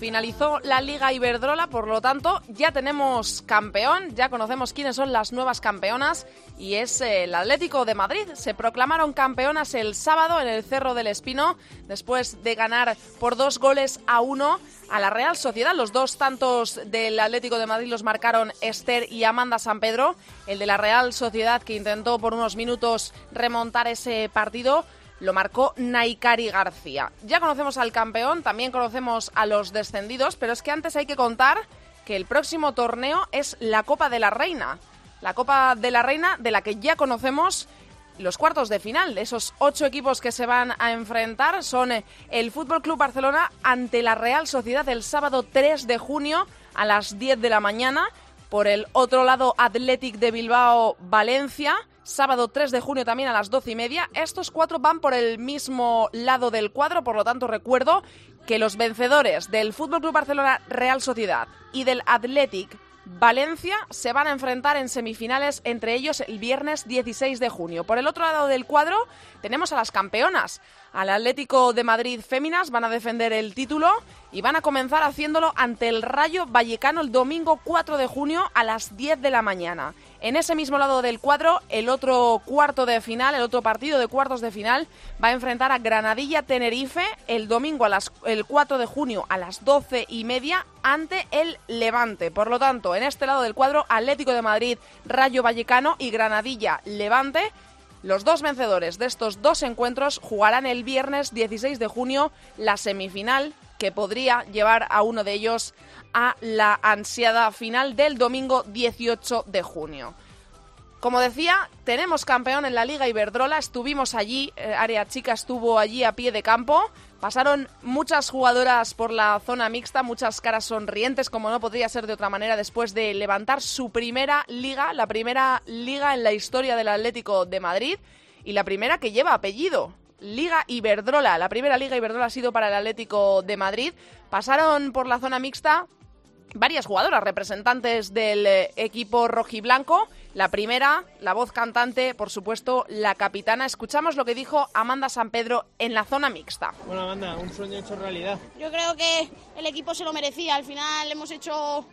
finalizó la liga Iberdrola, por lo tanto ya tenemos campeón, ya conocemos quiénes son las nuevas campeonas y es el Atlético de Madrid. Se proclamaron campeonas el sábado en el Cerro del Espino después de ganar por dos goles a uno a la Real Sociedad. Los dos tantos del Atlético de Madrid los marcaron Esther y Amanda San Pedro. El de la Real Sociedad que intentó por unos minutos remontar ese partido lo marcó Naikari García. Ya conocemos al campeón, también conocemos a los descendidos, pero es que antes hay que contar que el próximo torneo es la Copa de la Reina. La Copa de la Reina de la que ya conocemos los cuartos de final. Esos ocho equipos que se van a enfrentar son el Fútbol Club Barcelona ante la Real Sociedad el sábado 3 de junio a las 10 de la mañana. Por el otro lado, Athletic de Bilbao Valencia sábado 3 de junio también a las 12 y media. Estos cuatro van por el mismo lado del cuadro, por lo tanto recuerdo que los vencedores del Fútbol Club Barcelona Real Sociedad y del Athletic Valencia se van a enfrentar en semifinales entre ellos el viernes 16 de junio. Por el otro lado del cuadro tenemos a las campeonas. Al Atlético de Madrid Féminas van a defender el título y van a comenzar haciéndolo ante el Rayo Vallecano el domingo 4 de junio a las 10 de la mañana. En ese mismo lado del cuadro, el otro cuarto de final, el otro partido de cuartos de final, va a enfrentar a Granadilla Tenerife el domingo a las, el 4 de junio a las 12 y media ante el Levante. Por lo tanto, en este lado del cuadro, Atlético de Madrid, Rayo Vallecano y Granadilla Levante. Los dos vencedores de estos dos encuentros jugarán el viernes 16 de junio la semifinal que podría llevar a uno de ellos a la ansiada final del domingo 18 de junio. Como decía, tenemos campeón en la Liga Iberdrola, estuvimos allí, eh, Área Chica estuvo allí a pie de campo, pasaron muchas jugadoras por la zona mixta, muchas caras sonrientes, como no podría ser de otra manera, después de levantar su primera liga, la primera liga en la historia del Atlético de Madrid y la primera que lleva apellido. Liga Iberdrola, la primera Liga Iberdrola ha sido para el Atlético de Madrid. Pasaron por la zona mixta varias jugadoras representantes del eh, equipo rojiblanco. La primera, la voz cantante, por supuesto, la capitana. Escuchamos lo que dijo Amanda San Pedro en la zona mixta. Bueno, Amanda, un sueño hecho realidad. Yo creo que el equipo se lo merecía. Al final hemos hecho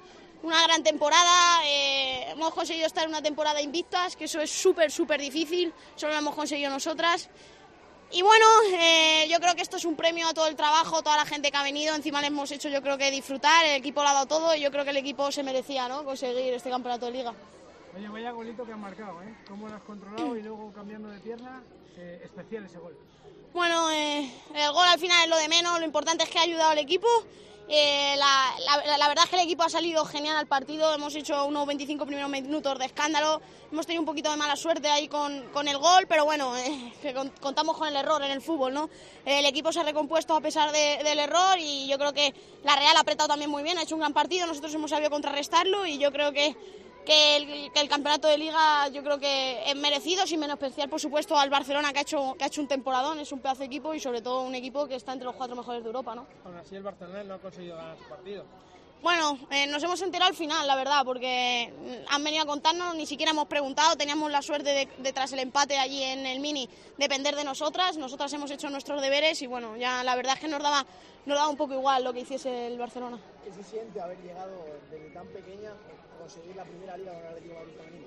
una gran temporada. Eh, hemos conseguido estar en una temporada invictas, que eso es súper, súper difícil. Solo lo hemos conseguido nosotras. Y bueno, eh, yo creo que esto es un premio a todo el trabajo, toda la gente que ha venido. Encima le hemos hecho, yo creo que disfrutar. El equipo lo ha dado todo y yo creo que el equipo se merecía ¿no? conseguir este campeonato de liga. Oye, vaya golito que han marcado, ¿eh? ¿Cómo lo has controlado y luego cambiando de pierna? Eh, especial ese gol. Bueno, eh, el gol al final es lo de menos. Lo importante es que ha ayudado al equipo eh, la, verdad es que el equipo ha salido genial al partido, hemos hecho unos 25 primeros minutos de escándalo, hemos tenido un poquito de mala suerte ahí con, el gol, pero bueno, eh, contamos con el error en el fútbol, ¿no? El equipo se ha recompuesto a pesar del error y yo creo que la Real ha apretado también muy bien, ha hecho un gran partido, nosotros hemos sabido contrarrestarlo y yo creo que que el, campeonato de liga yo creo que es merecido, sin menospreciar por supuesto al Barcelona que ha hecho que ha hecho un temporadón, es un pedazo de equipo y sobre todo un equipo que está entre los cuatro mejores de Europa, ¿no? Aún así el Barcelona no ha conseguido ganar su partido. Bueno, eh, nos hemos enterado al final, la verdad, porque han venido a contarnos, ni siquiera hemos preguntado, teníamos la suerte de, tras el empate allí en el Mini depender de nosotras, nosotras hemos hecho nuestros deberes y bueno, ya la verdad es que nos daba, nos daba un poco igual lo que hiciese el Barcelona. ¿Qué se siente haber llegado desde tan pequeña conseguir la primera liga con Atlético de Madrid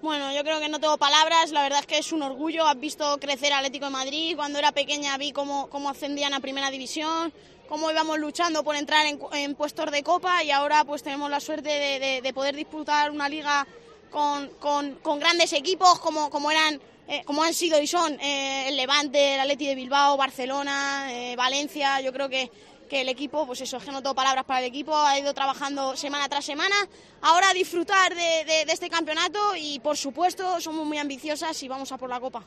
Bueno, yo creo que no tengo palabras, la verdad es que es un orgullo, has visto crecer Atlético de Madrid, cuando era pequeña vi cómo, cómo ascendían a primera división, cómo íbamos luchando por entrar en, puestos de copa y ahora pues tenemos la suerte de, poder disputar una liga con, con, grandes equipos como, como eran eh, como han sido y son eh, el Levante, el Atleti de Bilbao, Barcelona, eh, Valencia, yo creo que que el equipo, pues eso, es que no tengo palabras para el equipo, ha ido trabajando semana tras semana. Ahora disfrutar de, este campeonato y, por supuesto, somos muy ambiciosas y vamos a por la Copa.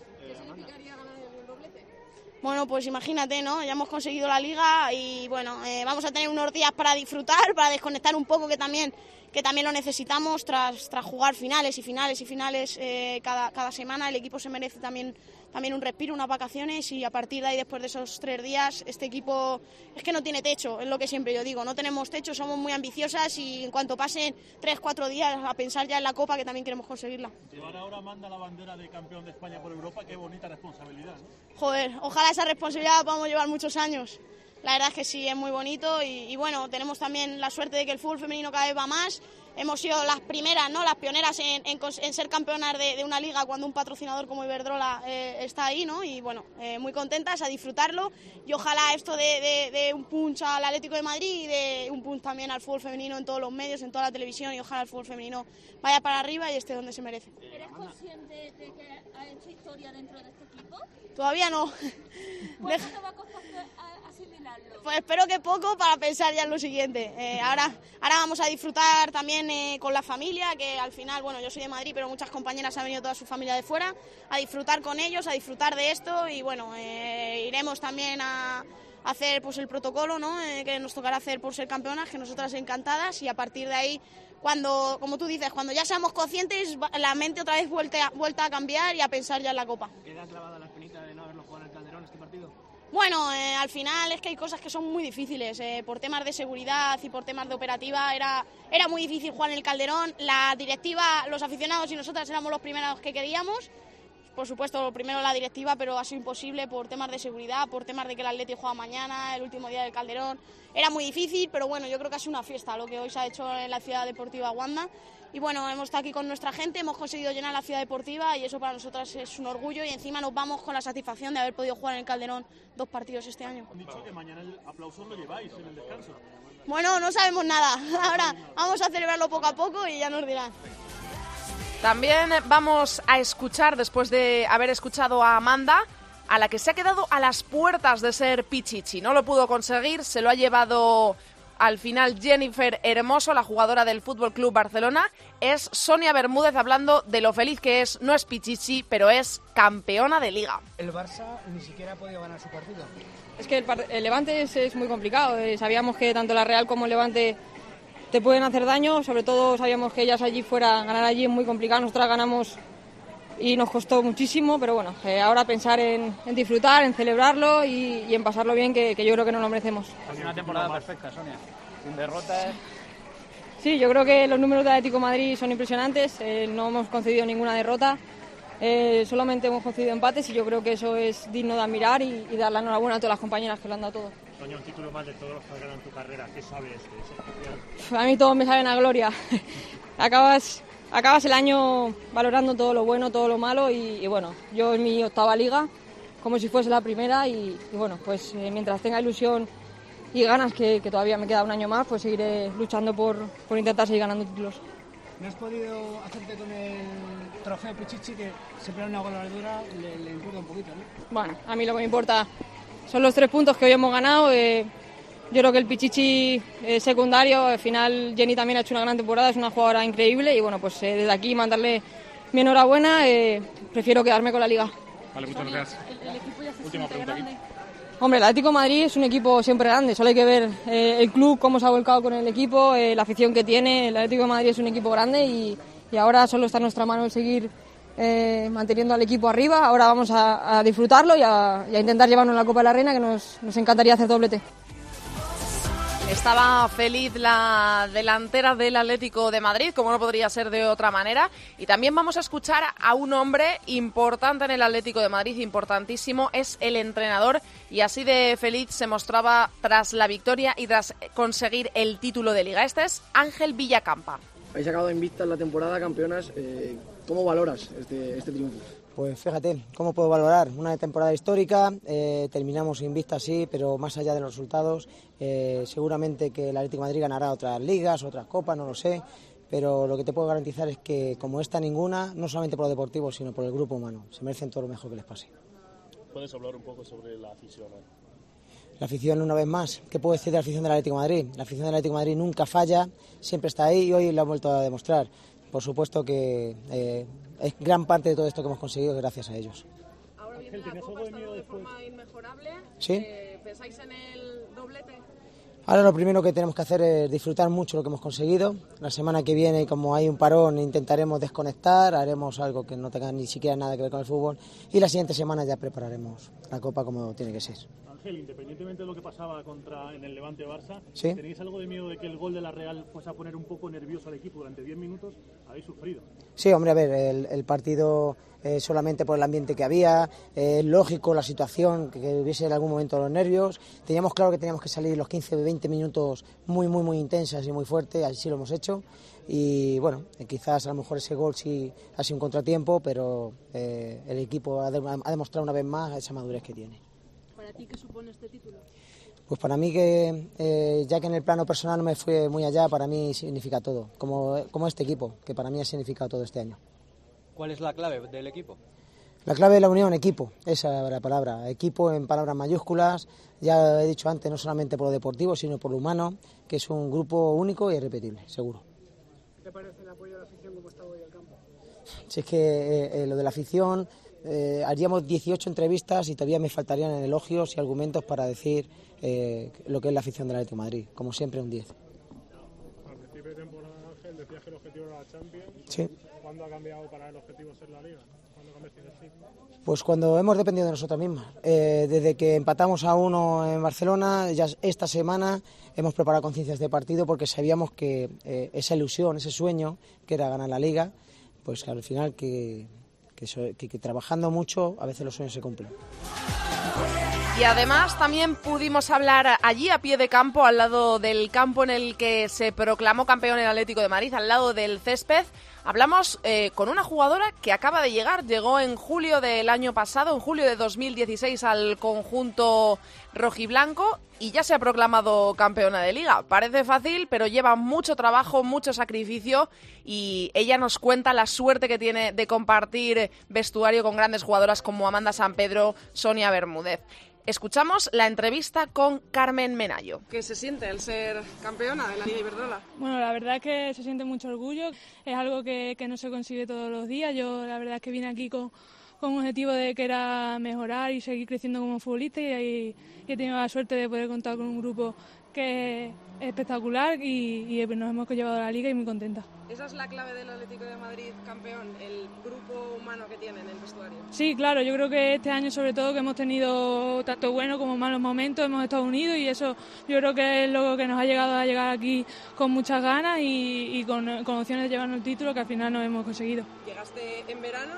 Bueno, pues imagínate, ¿no? Ya hemos conseguido la liga y bueno, eh, vamos a tener unos días para disfrutar, para desconectar un poco, que también que también lo necesitamos tras, tras jugar finales y finales y finales eh, cada, cada semana. El equipo se merece también también un respiro, unas vacaciones y a partir de ahí, después de esos tres días, este equipo es que no tiene techo, es lo que siempre yo digo, no tenemos techo, somos muy ambiciosas y en cuanto pasen tres, cuatro días a pensar ya en la Copa que también queremos conseguirla. Llevar ahora manda la bandera de campeón de España por Europa, qué bonita responsabilidad. Joder, ojalá esa responsabilidad la podamos llevar muchos años. La verdad es que sí, es muy bonito y, y bueno, tenemos también la suerte de que el fútbol femenino cada vez va más hemos sido las primeras, ¿no? las pioneras en, en, ser campeonas de, una liga cuando un patrocinador como Iberdrola eh, está ahí, ¿no? Y bueno, eh, muy contentas a disfrutarlo y ojalá esto de, de, un punch al Atlético de Madrid y de un punch también al fútbol femenino en todos los medios, en toda la televisión y ojalá el fútbol femenino vaya para arriba y esté donde se merece. ¿Eres consciente de que ha hecho historia dentro de este equipo? Todavía no. ¿Cuánto te va a costar asimilarlo? Pues espero que poco para pensar ya en lo siguiente. Eh, ahora, ahora vamos a disfrutar también eh, con la familia, que al final, bueno, yo soy de Madrid, pero muchas compañeras han venido toda su familia de fuera, a disfrutar con ellos, a disfrutar de esto y bueno, eh, iremos también a hacer pues el protocolo ¿no? que nos tocará hacer por ser campeonas, que nosotras encantadas y a partir de ahí cuando, como tú dices, cuando ya seamos conscientes, la mente otra vez vuelta, vuelta a cambiar y a pensar ya en la Copa. ¿Queda clavada la espinita de no haberlo jugado en el Calderón este partido? Bueno, eh, al final es que hay cosas que son muy difíciles. Eh, por temas de seguridad y por temas de operativa era, era muy difícil jugar en el Calderón. La directiva, los aficionados y nosotras éramos los primeros que queríamos por supuesto, primero la directiva, pero ha sido imposible por temas de seguridad, por temas de que el Atleti juega mañana, el último día del Calderón. Era muy difícil, pero bueno, yo creo que ha sido una fiesta lo que hoy se ha hecho en la ciudad deportiva Wanda. Y bueno, hemos estado aquí con nuestra gente, hemos conseguido llenar la ciudad deportiva y eso para nosotras es un orgullo y encima nos vamos con la satisfacción de haber podido jugar en el Calderón dos partidos este año. Han dicho que mañana el aplauso lo lleváis en el descanso. Bueno, no sabemos nada. Ahora vamos a celebrarlo poco a poco y ya nos dirán. También vamos a escuchar, después de haber escuchado a Amanda, a la que se ha quedado a las puertas de ser Pichichi. No lo pudo conseguir, se lo ha llevado al final Jennifer Hermoso, la jugadora del Fútbol Club Barcelona. Es Sonia Bermúdez hablando de lo feliz que es, no es Pichichi, pero es campeona de liga. El Barça ni siquiera ha podido ganar su partido. Es que el, Levante es, muy complicado. Eh, sabíamos que tanto la Real como el Levante te pueden hacer daño, sobre todo sabíamos que ellas allí fuera, ganar allí es muy complicado, nosotras ganamos y nos costó muchísimo, pero bueno, eh, ahora pensar en, disfrutar, en celebrarlo y, en pasarlo bien, que, yo creo que no lo merecemos. Ha sido una temporada perfecta, Sonia, sin derrotas. Sí, yo creo que los números de Atlético Madrid son impresionantes, eh, no hemos concedido ninguna derrota. Eh, solamente hemos concedido empates y yo creo que eso es digno de admirar y, y dar la enhorabuena a todas las compañeras que lo han dado todo. Soña, un título más de todos los que has ganado en tu carrera, ¿qué sabes de eso? A mí todos me saben a gloria. acabas, acabas el año valorando todo lo bueno, todo lo malo y, bueno, yo en mi octava liga, como si fuese la primera y, bueno, pues eh, mientras tenga ilusión y ganas, que, que, todavía me queda un año más, pues seguiré luchando por, por intentar seguir ganando títulos. ¿No has podido hacerte con el trofeo Pichichi que siempre es una goleadora le, le importa un poquito, ¿no? Bueno, a mí lo que me importa son los tres puntos que hoy hemos ganado. Eh, yo creo que el Pichichi eh, secundario, al final Jenny también ha hecho una gran temporada, es una jugadora increíble y bueno, pues eh, desde aquí mandarle mi enhorabuena, prefiero quedarme con la liga. Vale, muchas gracias. Última pregunta aquí. Hombre, el Atlético Madrid es un equipo siempre grande, solo hay que ver el club, cómo se ha volcado con el equipo, la afición que tiene. El Atlético de Madrid es un equipo grande y, y ahora solo está en nuestra mano el seguir eh, manteniendo al equipo arriba. Ahora vamos a, disfrutarlo y a, intentar llevarnos la Copa de la Reina, que nos, nos encantaría hacer doblete. Estaba feliz la delantera del Atlético de Madrid, como no podría ser de otra manera. Y también vamos a escuchar a un hombre importante en el Atlético de Madrid, importantísimo, es el entrenador. Y así de feliz se mostraba tras la victoria y tras conseguir el título de liga. Este es Ángel Villacampa. Habéis sacado en vista la temporada campeonas. Eh, ¿Cómo valoras este, este, triunfo? Pues fíjate, ¿cómo puedo valorar? Una temporada histórica, eh, terminamos sin vista sí, pero más allá de los resultados, eh, seguramente que el Atlético de Madrid ganará otras ligas, otras copas, no lo sé, pero lo que te puedo garantizar es que como esta ninguna, no solamente por lo deportivo, sino por el grupo humano, se merecen todo lo mejor que les pase. ¿Puedes hablar un poco sobre la afición? La afición, una vez más, ¿qué puedo decir de la afición del Atlético de Madrid? La afición del Atlético de Madrid nunca falla, siempre está ahí y hoy lo ha vuelto a demostrar por supuesto que eh, es gran parte de todo esto que hemos conseguido gracias a ellos. Ahora viene la Copa, de forma inmejorable. ¿Sí? Eh, ¿Pensáis en el doblete? Ahora lo primero que tenemos que hacer es disfrutar mucho lo que hemos conseguido. La semana que viene, como hay un parón, intentaremos desconectar, haremos algo que no tenga ni siquiera nada que ver con el fútbol y la siguiente semana ya prepararemos la Copa como tiene que ser. Ángel, independientemente de lo que pasaba contra en el Levante Barça, Sí. ¿tenéis algo de miedo de que el gol de la Real fuese a poner un poco nervioso al equipo durante 10 minutos? Habéis sufrido. Sí, hombre, a ver, el, el partido eh, solamente por el ambiente que había, eh, lógico la situación, que, que hubiese en algún momento los nervios. Teníamos claro que teníamos que salir los 15 20 minutos muy, muy, muy intensas y muy fuertes, así lo hemos hecho. Y bueno, eh, quizás a lo mejor ese gol sí ha sido un contratiempo, pero el equipo ha, de- ha demostrado una vez más esa madurez que tiene. ¿Para ti qué supone este título? Pues para mí que, eh, ya que en el plano personal no me fue muy allá, para mí significa todo, como, como este equipo, que para mí ha significado todo este año. ¿Cuál es la clave del equipo? La clave de la unión, equipo, esa es la palabra. Equipo en palabras mayúsculas, ya he dicho antes, no solamente por lo deportivo, sino por lo humano, que es un grupo único y irrepetible, seguro. ¿Qué te parece el apoyo de la afición como está hoy al campo? Si es que eh, eh, lo de la afición, eh, haríamos 18 entrevistas y todavía me faltarían elogios y argumentos para decir eh, lo que es la afición del Atlético de Madrid. Como siempre, un 10. Al principio de temporada, Ángel, decías que el objetivo era la Champions. Sí. ¿Cuándo ha cambiado para el objetivo ser la Liga? ¿Cuándo cambiaste el? Pues cuando hemos dependido de nosotros mismas. Eh, desde que empatamos a uno en Barcelona, ya esta semana hemos preparado conciencias de partido porque sabíamos que eh, esa ilusión, ese sueño que era ganar la liga, pues al final que, que trabajando mucho a veces los sueños se cumplen. Y además también pudimos hablar allí a pie de campo, al lado del campo en el que se proclamó campeón el Atlético de Madrid, al lado del césped. Hablamos eh, con una jugadora que acaba de llegar, llegó en julio del año pasado, en julio de 2016 al conjunto rojiblanco y ya se ha proclamado campeona de liga. Parece fácil, pero lleva mucho trabajo, mucho sacrificio y ella nos cuenta la suerte que tiene de compartir vestuario con grandes jugadoras como Amanda San Pedro, Sonia Bermúdez. Escuchamos la entrevista con Carmen Menayo. ¿Qué se siente el ser campeona de la Liga Iberdrola? Bueno, la verdad es que se siente mucho orgullo, es algo que, que no se consigue todos los días. Yo la verdad es que vine aquí con, con un objetivo de que era mejorar y seguir creciendo como futbolista y, y he tenido la suerte de poder contar con un grupo que es espectacular y, y nos hemos llevado a la liga y muy contenta. Esa es la clave del Atlético de Madrid campeón, el grupo humano que tiene en el vestuario. Sí, claro, yo creo que este año sobre todo que hemos tenido tanto buenos como malos momentos, hemos estado unidos y eso yo creo que es lo que nos ha llegado a llegar aquí con muchas ganas y, y con, con opciones de llevarnos el título que al final no hemos conseguido. Llegaste en verano,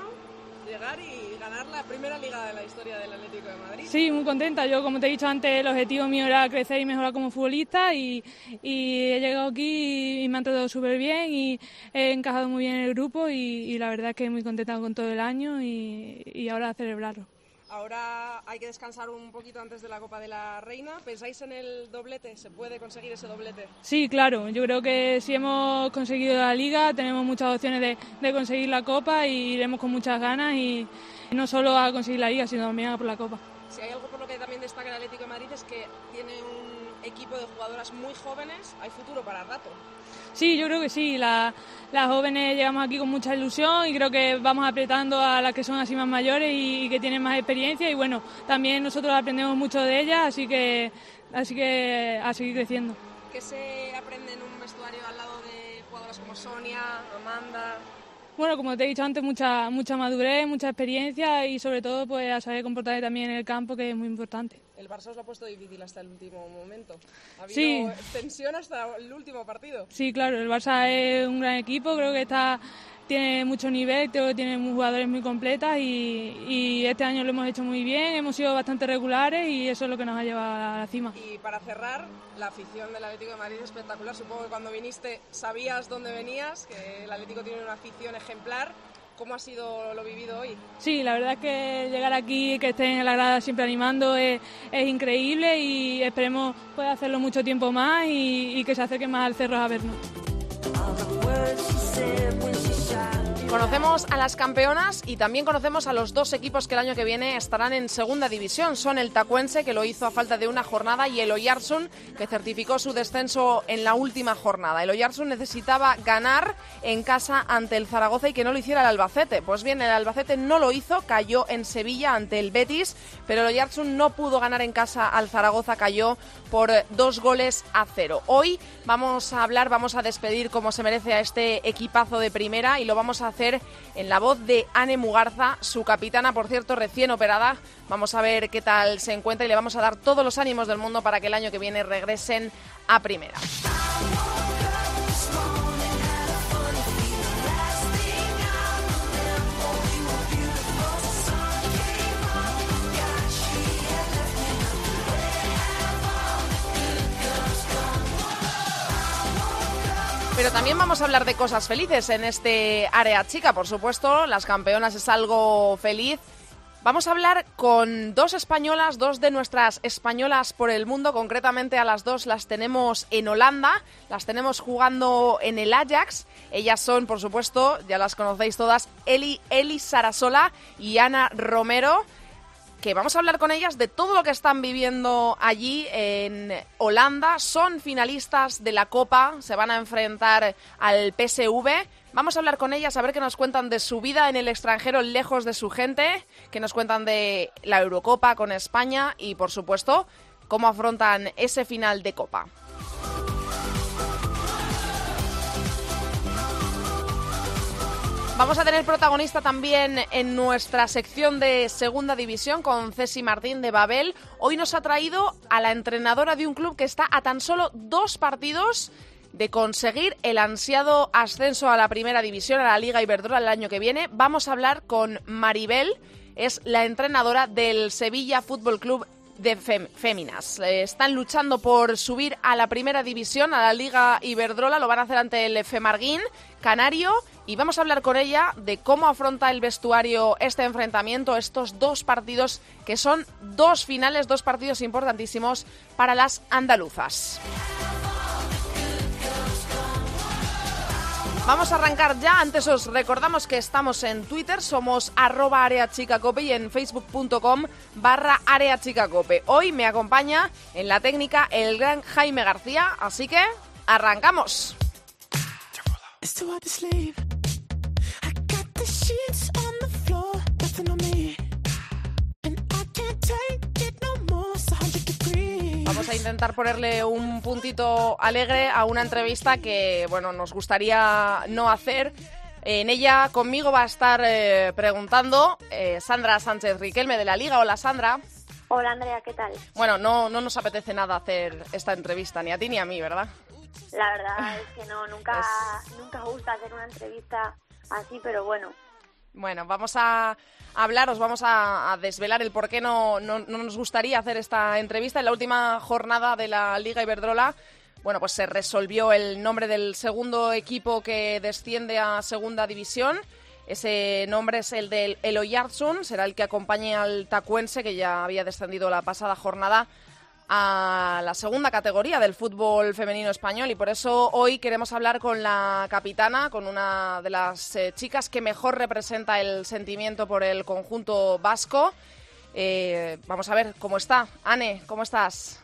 llegar y ganar la primera liga de la historia del Atlético de Madrid. Sí, muy contenta. Yo, como te he dicho antes, el objetivo mío era crecer y mejorar como futbolista y, he llegado aquí y me han tratado súper bien y he encajado muy bien en el grupo y, la verdad es que muy contenta con todo el año y, ahora celebrarlo. Ahora hay que descansar un poquito antes de la Copa de la Reina. ¿Pensáis en el doblete? ¿Se puede conseguir ese doblete? Sí, claro. Yo creo que si hemos conseguido la liga, tenemos muchas opciones de, de conseguir la copa y iremos con muchas ganas y no solo a conseguir la liga, sino también a por la copa. Si hay algo por lo que también destaca el Atlético de Madrid es que tiene un equipo de jugadoras muy jóvenes. Hay futuro para rato. Sí, yo creo que sí. La- las jóvenes llegamos aquí con mucha ilusión y creo que vamos apretando a las que son así más mayores y, y que tienen más experiencia y bueno, también nosotros aprendemos mucho de ellas, así que así que a seguir creciendo. ¿Qué se aprende en un vestuario al lado de jugadoras como Sonia, Amanda? Bueno, como te he dicho antes, mucha mucha madurez, mucha experiencia y sobre todo pues a saber comportarse también en el campo, que es muy importante. El Barça os lo ha puesto difícil hasta el último momento. Ha habido Sí. tensión hasta el último partido. Sí, claro, el Barça es un gran equipo, creo que está tiene mucho nivel, creo que tiene jugadores muy completas y, y este año lo hemos hecho muy bien, hemos sido bastante regulares y eso es lo que nos ha llevado a la cima. Y para cerrar, la afición del Atlético de Madrid es espectacular. Supongo que cuando viniste sabías dónde venías, que el Atlético tiene una afición ejemplar. ¿Cómo ha sido lo vivido hoy? Sí, la verdad es que llegar aquí, que estén en la grada siempre animando es, es increíble y esperemos poder hacerlo mucho tiempo más y, y que se acerquen más al cerro a vernos. Conocemos a las campeonas y también conocemos a los dos equipos que el año que viene estarán en segunda división. Son el Tacuense, que lo hizo a falta de una jornada, y el Oyarsun, que certificó su descenso en la última jornada. El Oyarsun necesitaba ganar en casa ante el Zaragoza y que no lo hiciera el Albacete. Pues bien, el Albacete no lo hizo, cayó en Sevilla ante el Betis, pero el Oyarsun no pudo ganar en casa al Zaragoza, cayó por dos goles a cero. Hoy vamos a hablar, vamos a despedir como se merece a este equipazo de primera y lo vamos a hacer en la voz de Anne Mugarza, su capitana, por cierto, recién operada. Vamos a ver qué tal se encuentra y le vamos a dar todos los ánimos del mundo para que el año que viene regresen a primera. Pero también vamos a hablar de cosas felices en este área chica, por supuesto. Las campeonas es algo feliz. Vamos a hablar con dos españolas, dos de nuestras españolas por el mundo. Concretamente a las dos las tenemos en Holanda, las tenemos jugando en el Ajax. Ellas son, por supuesto, ya las conocéis todas, Eli, Sarasola y Ana Romero que vamos a hablar con ellas de todo lo que están viviendo allí en Holanda. Son finalistas de la Copa, se van a enfrentar al PSV. Vamos a hablar con ellas, a ver qué nos cuentan de su vida en el extranjero, lejos de su gente, que nos cuentan de la Eurocopa con España y, por supuesto, cómo afrontan ese final de Copa. Vamos a tener protagonista también en nuestra sección de Segunda División con Ceci Martín de Babel. Hoy nos ha traído a la entrenadora de un club que está a tan solo dos partidos de conseguir el ansiado ascenso a la Primera División, a la Liga Iberdrola el año que viene. Vamos a hablar con Maribel, es la entrenadora del Sevilla Fútbol Club de féminas. están luchando por subir a la primera división, a la Liga Iberdrola. Lo van a hacer ante el Femarguín Canario. Y vamos a hablar con ella de cómo afronta el vestuario este enfrentamiento, estos dos partidos que son dos finales, dos partidos importantísimos para las andaluzas. Vamos a arrancar ya. Antes os recordamos que estamos en Twitter, somos arroba areachicacope y en facebook.com barra areachicacope. Hoy me acompaña en la técnica el gran Jaime García, así que arrancamos. Vamos a intentar ponerle un puntito alegre a una entrevista que, bueno, nos gustaría no hacer. En ella conmigo va a estar eh, preguntando eh, Sandra Sánchez Riquelme de la Liga. Hola Sandra. Hola Andrea, ¿qué tal? Bueno, no, no nos apetece nada hacer esta entrevista, ni a ti ni a mí, ¿verdad? La verdad es que no, nunca, nunca gusta hacer una entrevista así, pero bueno. Bueno, vamos a hablaros, vamos a, desvelar el por qué no, no, nos gustaría hacer esta entrevista. En la última jornada de la Liga Iberdrola, bueno, pues se resolvió el nombre del segundo equipo que desciende a Segunda División. Ese nombre es el del Eloyartsun, será el que acompañe al Tacuense, que ya había descendido la pasada jornada a la segunda categoría del fútbol femenino español y por eso hoy queremos hablar con la capitana, con una de las eh, chicas que mejor representa el sentimiento por el conjunto vasco. Eh, vamos a ver cómo está. Ane, ¿cómo estás?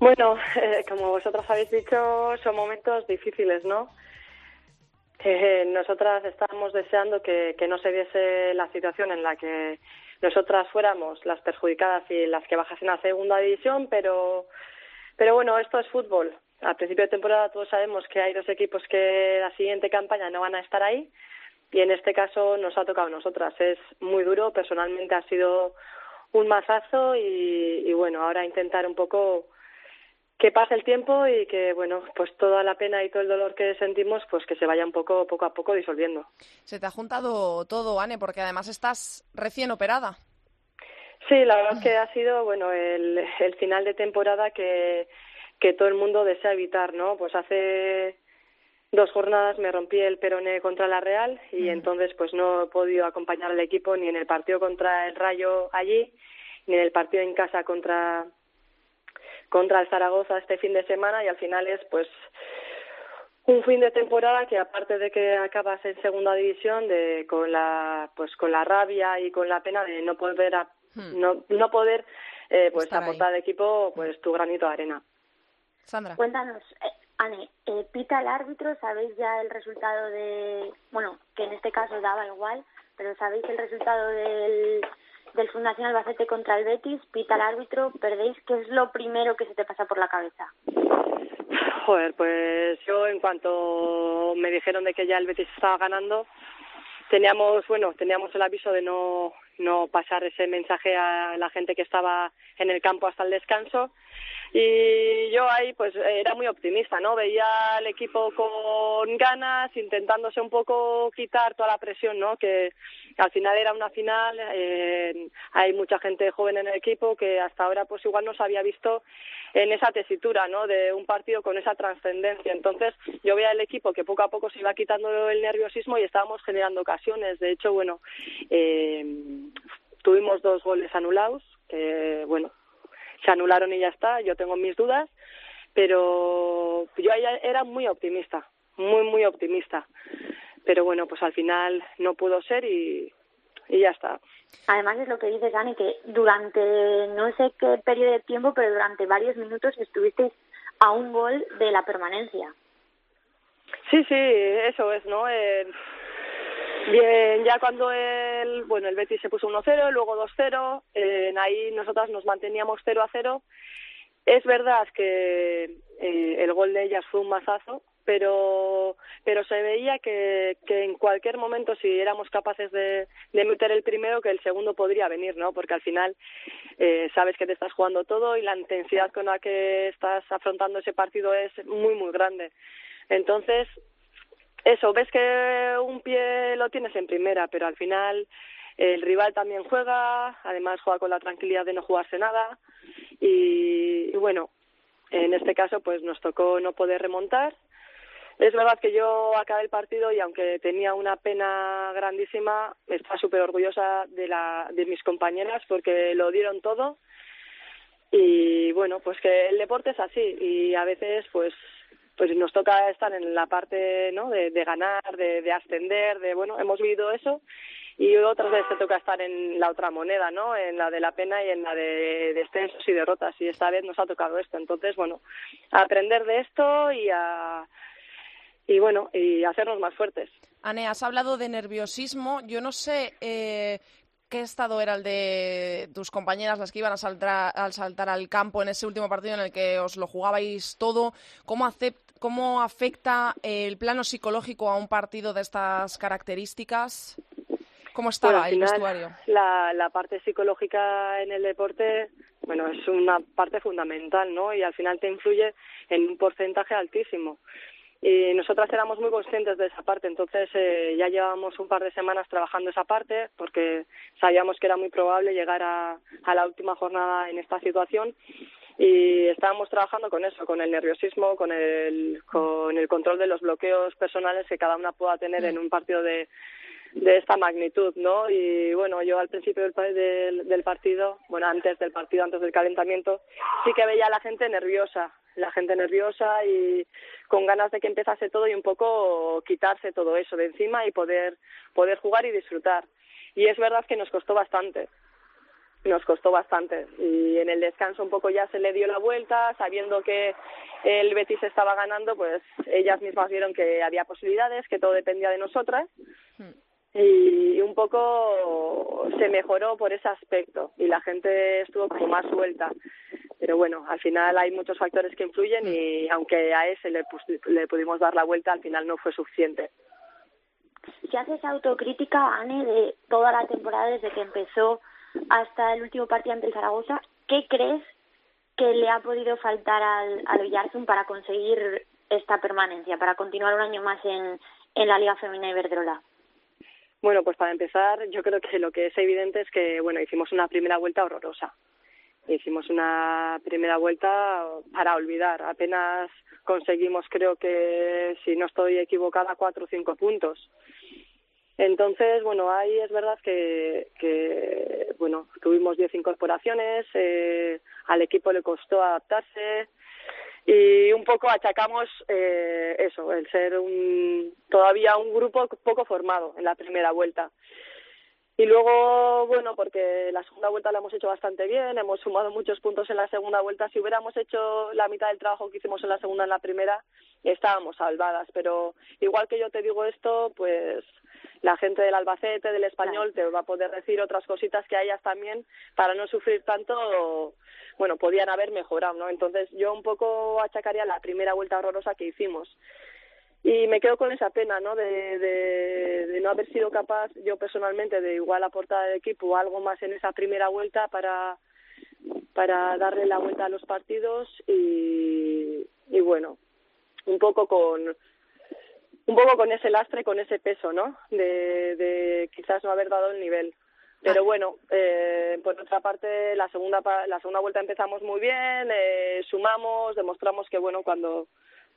Bueno, eh, como vosotros habéis dicho, son momentos difíciles, ¿no? nosotras estábamos deseando que no se diese la situación en la que nosotras fuéramos las perjudicadas y las que bajasen a segunda división, pero, pero bueno, esto es fútbol. A principio de temporada todos sabemos que hay dos equipos que la siguiente campaña no van a estar ahí y en este caso nos ha tocado a nosotras. Es muy duro, personalmente ha sido un mazazo y, y bueno, ahora intentar un poco que pase el tiempo y que bueno pues toda la pena y todo el dolor que sentimos pues que se vaya un poco poco a poco disolviendo. Se te ha juntado todo Anne porque además estás recién operada. Sí la verdad es que ha sido bueno el, el final de temporada que que todo el mundo desea evitar no pues hace dos jornadas me rompí el peroné contra la Real y entonces pues no he podido acompañar al equipo ni en el partido contra el Rayo allí ni en el partido en casa contra contra el Zaragoza este fin de semana y al final es pues un fin de temporada que aparte de que acabas en segunda división de con la pues con la rabia y con la pena de no poder a, no, no poder eh, pues Estar ahí. aportar al equipo pues tu granito de arena Sandra. Cuéntanos, eh, Ane, eh, pita el árbitro, ¿sabéis ya el resultado de, bueno, que en este caso daba igual, pero ¿sabéis el resultado del, del Fundación Albacete contra el Betis? Pita el árbitro, perdéis, ¿qué es lo primero que se te pasa por la cabeza? Joder, pues yo en cuanto me dijeron de que ya el Betis estaba ganando, teníamos, bueno, teníamos el aviso de no, no pasar ese mensaje a la gente que estaba en el campo hasta el descanso. Y yo ahí pues era muy optimista, ¿no? Veía al equipo con ganas, intentándose un poco quitar toda la presión, ¿no? Que al final era una final, eh, hay mucha gente joven en el equipo que hasta ahora pues igual no se había visto en esa tesitura, ¿no? De un partido con esa trascendencia. Entonces yo veía al equipo que poco a poco se iba quitando el nerviosismo y estábamos generando ocasiones. De hecho, bueno, eh, tuvimos dos goles anulados, que bueno, se anularon y ya está. Yo tengo mis dudas, pero yo era muy optimista, muy, muy optimista. Pero bueno, pues al final no pudo ser y, y ya está. Además es lo que dices, Ani, que durante no sé qué periodo de tiempo, pero durante varios minutos estuvisteis a un gol de la permanencia. Sí, sí, eso es, ¿no? Eh, bien, ya cuando el, bueno, el Betis se puso 1-0, luego 2-0, eh, ahí nosotras nos manteníamos 0-0. Es verdad que eh, el gol de ellas fue un mazazo, pero pero se veía que, que en cualquier momento si éramos capaces de, de meter el primero que el segundo podría venir no porque al final eh, sabes que te estás jugando todo y la intensidad con la que estás afrontando ese partido es muy muy grande entonces eso ves que un pie lo tienes en primera pero al final el rival también juega además juega con la tranquilidad de no jugarse nada y, y bueno en este caso pues nos tocó no poder remontar es verdad que yo acabé el partido y aunque tenía una pena grandísima, estaba súper orgullosa de, la, de mis compañeras porque lo dieron todo. Y bueno, pues que el deporte es así y a veces pues pues nos toca estar en la parte ¿no? de, de ganar, de, de ascender, de bueno, hemos vivido eso y otras veces te toca estar en la otra moneda, ¿no? En la de la pena y en la de descensos y derrotas y esta vez nos ha tocado esto. Entonces, bueno, aprender de esto y a y bueno, y hacernos más fuertes. Ane, has hablado de nerviosismo. Yo no sé eh, qué estado era el de tus compañeras, las que iban a saltar, a saltar al campo en ese último partido en el que os lo jugabais todo. ¿Cómo, acept, cómo afecta el plano psicológico a un partido de estas características? ¿Cómo estaba Bueno, al el vestuario? La, la parte psicológica en el deporte, bueno, es una parte fundamental, ¿no? Y al final te influye en un porcentaje altísimo. Y nosotras éramos muy conscientes de esa parte, entonces eh, ya llevábamos un par de semanas trabajando esa parte porque sabíamos que era muy probable llegar a, la última jornada en esta situación y estábamos trabajando con eso, con el nerviosismo, con el, con el control de los bloqueos personales que cada una pueda tener en un partido de, de esta magnitud, ¿no? Y bueno, yo al principio del, del, del partido, bueno, antes del partido, antes del calentamiento, sí que veía a la gente nerviosa, la gente nerviosa y con ganas de que empezase todo y un poco quitarse todo eso de encima y poder, poder jugar y disfrutar. Y es verdad que nos costó bastante, nos costó bastante. Y en el descanso un poco ya se le dio la vuelta sabiendo que el Betis estaba ganando pues ellas mismas vieron que había posibilidades que todo dependía de nosotras. Y un poco se mejoró por ese aspecto y la gente estuvo como más suelta pero bueno al final hay muchos factores que influyen y aunque a ese le, pus- le pudimos dar la vuelta al final no fue suficiente Si haces autocrítica, Ane, de toda la temporada desde que empezó hasta el último partido ante el Zaragoza, ¿qué crees que le ha podido faltar al, al para conseguir esta permanencia, para continuar un año más en, en la Liga Femenina Iberdrola? Bueno, pues para empezar, yo creo que lo que es evidente es que, bueno, hicimos una primera vuelta horrorosa. Hicimos una primera vuelta para olvidar. Apenas conseguimos, creo que, si no estoy equivocada, cuatro o cinco puntos. Entonces, bueno, ahí es verdad que, que bueno, tuvimos diez incorporaciones, eh, al equipo le costó adaptarse, y un poco achacamos eh, eso, el ser un, todavía un grupo poco formado en la primera vuelta. Y luego, bueno, porque la segunda vuelta la hemos hecho bastante bien, hemos sumado muchos puntos en la segunda vuelta. Si hubiéramos hecho la mitad del trabajo que hicimos en la segunda en la primera, estábamos salvadas. Pero igual que yo te digo esto, pues la gente del Albacete, del Español, te va a poder decir otras cositas que a ellas también, para no sufrir tanto, bueno, podían haber mejorado, ¿no? Entonces yo un poco achacaría la primera vuelta horrorosa que hicimos y me quedo con esa pena no de, de, no haber sido capaz yo personalmente de igual aportar al equipo algo más en esa primera vuelta para para darle la vuelta a los partidos y, y bueno un poco con un poco con ese lastre con ese peso no de, de quizás no haber dado el nivel. Pero bueno eh, por otra parte la segunda la segunda vuelta empezamos muy bien eh, sumamos demostramos que bueno cuando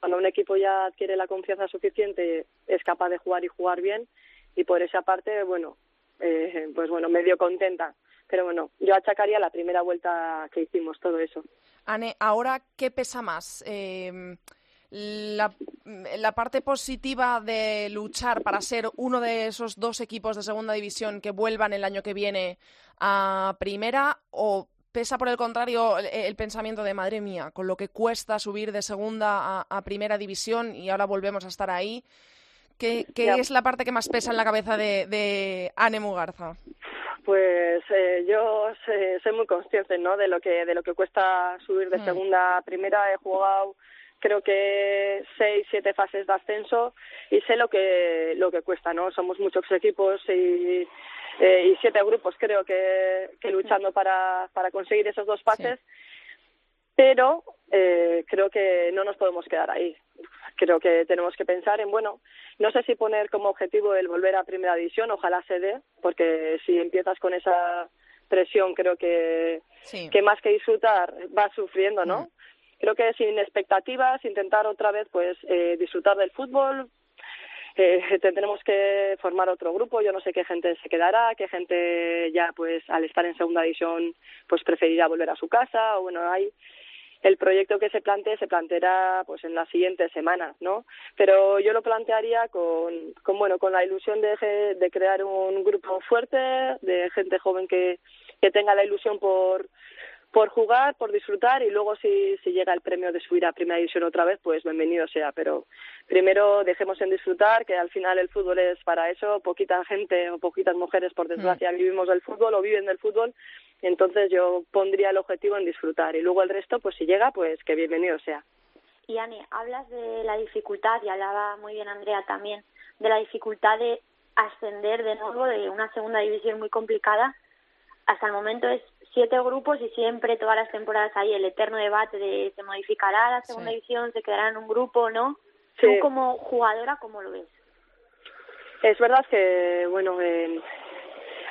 cuando un equipo ya adquiere la confianza suficiente es capaz de jugar y jugar bien. Y por esa parte bueno eh, pues bueno medio contenta. Pero bueno yo achacaría la primera vuelta que hicimos todo eso. Ane ahora qué pesa más eh, la, la, parte positiva de luchar para ser uno de esos dos equipos de segunda división que vuelvan el año que viene a primera o pesa por el contrario el, pensamiento de madre mía, con lo que cuesta subir de segunda a, primera división y ahora volvemos a estar ahí. ¿Qué, es la parte que más pesa en la cabeza de, de Anne Mugarza? Pues eh, yo soy muy consciente, ¿no? De lo que de lo que cuesta subir de mm. segunda a primera. He jugado creo que seis, siete fases de ascenso y sé lo que lo que cuesta, ¿no? Somos muchos equipos y eh, y siete grupos creo que, que luchando para, para conseguir esos dos pases. Pero eh, creo que no nos podemos quedar ahí. Creo que tenemos que pensar en, bueno, no sé si poner como objetivo el volver a primera división, ojalá se dé, porque si empiezas con esa presión creo que, que más que disfrutar vas sufriendo, ¿no? Mm. Creo que sin expectativas, intentar otra vez pues eh, disfrutar del fútbol, eh, tendremos que formar otro grupo. Yo no sé qué gente se quedará, qué gente ya, pues, al estar en segunda división, pues preferirá volver a su casa. O bueno, hay el proyecto que se plantee se planteará pues en las siguientes semanas, ¿no? Pero yo lo plantearía con, con bueno, con la ilusión de, de crear un grupo fuerte, de gente joven que, que tenga la ilusión por por jugar, por disfrutar y luego si, si llega el premio de subir a primera división otra vez, pues bienvenido sea. Pero primero dejemos en disfrutar, que al final el fútbol es para eso. Poquita gente o poquitas mujeres, por desgracia, mm. vivimos del fútbol o viven del fútbol. Entonces yo pondría el objetivo en disfrutar y luego el resto, pues si llega, pues que bienvenido sea. Y Ani, hablas de la dificultad y hablaba muy bien Andrea también de la dificultad de ascender de nuevo de una segunda división muy complicada. Hasta el momento es siete grupos y siempre todas las temporadas hay el eterno debate de se modificará la segunda división, se quedará en un grupo o no. Tú como jugadora, ¿cómo lo ves? Es verdad que, bueno,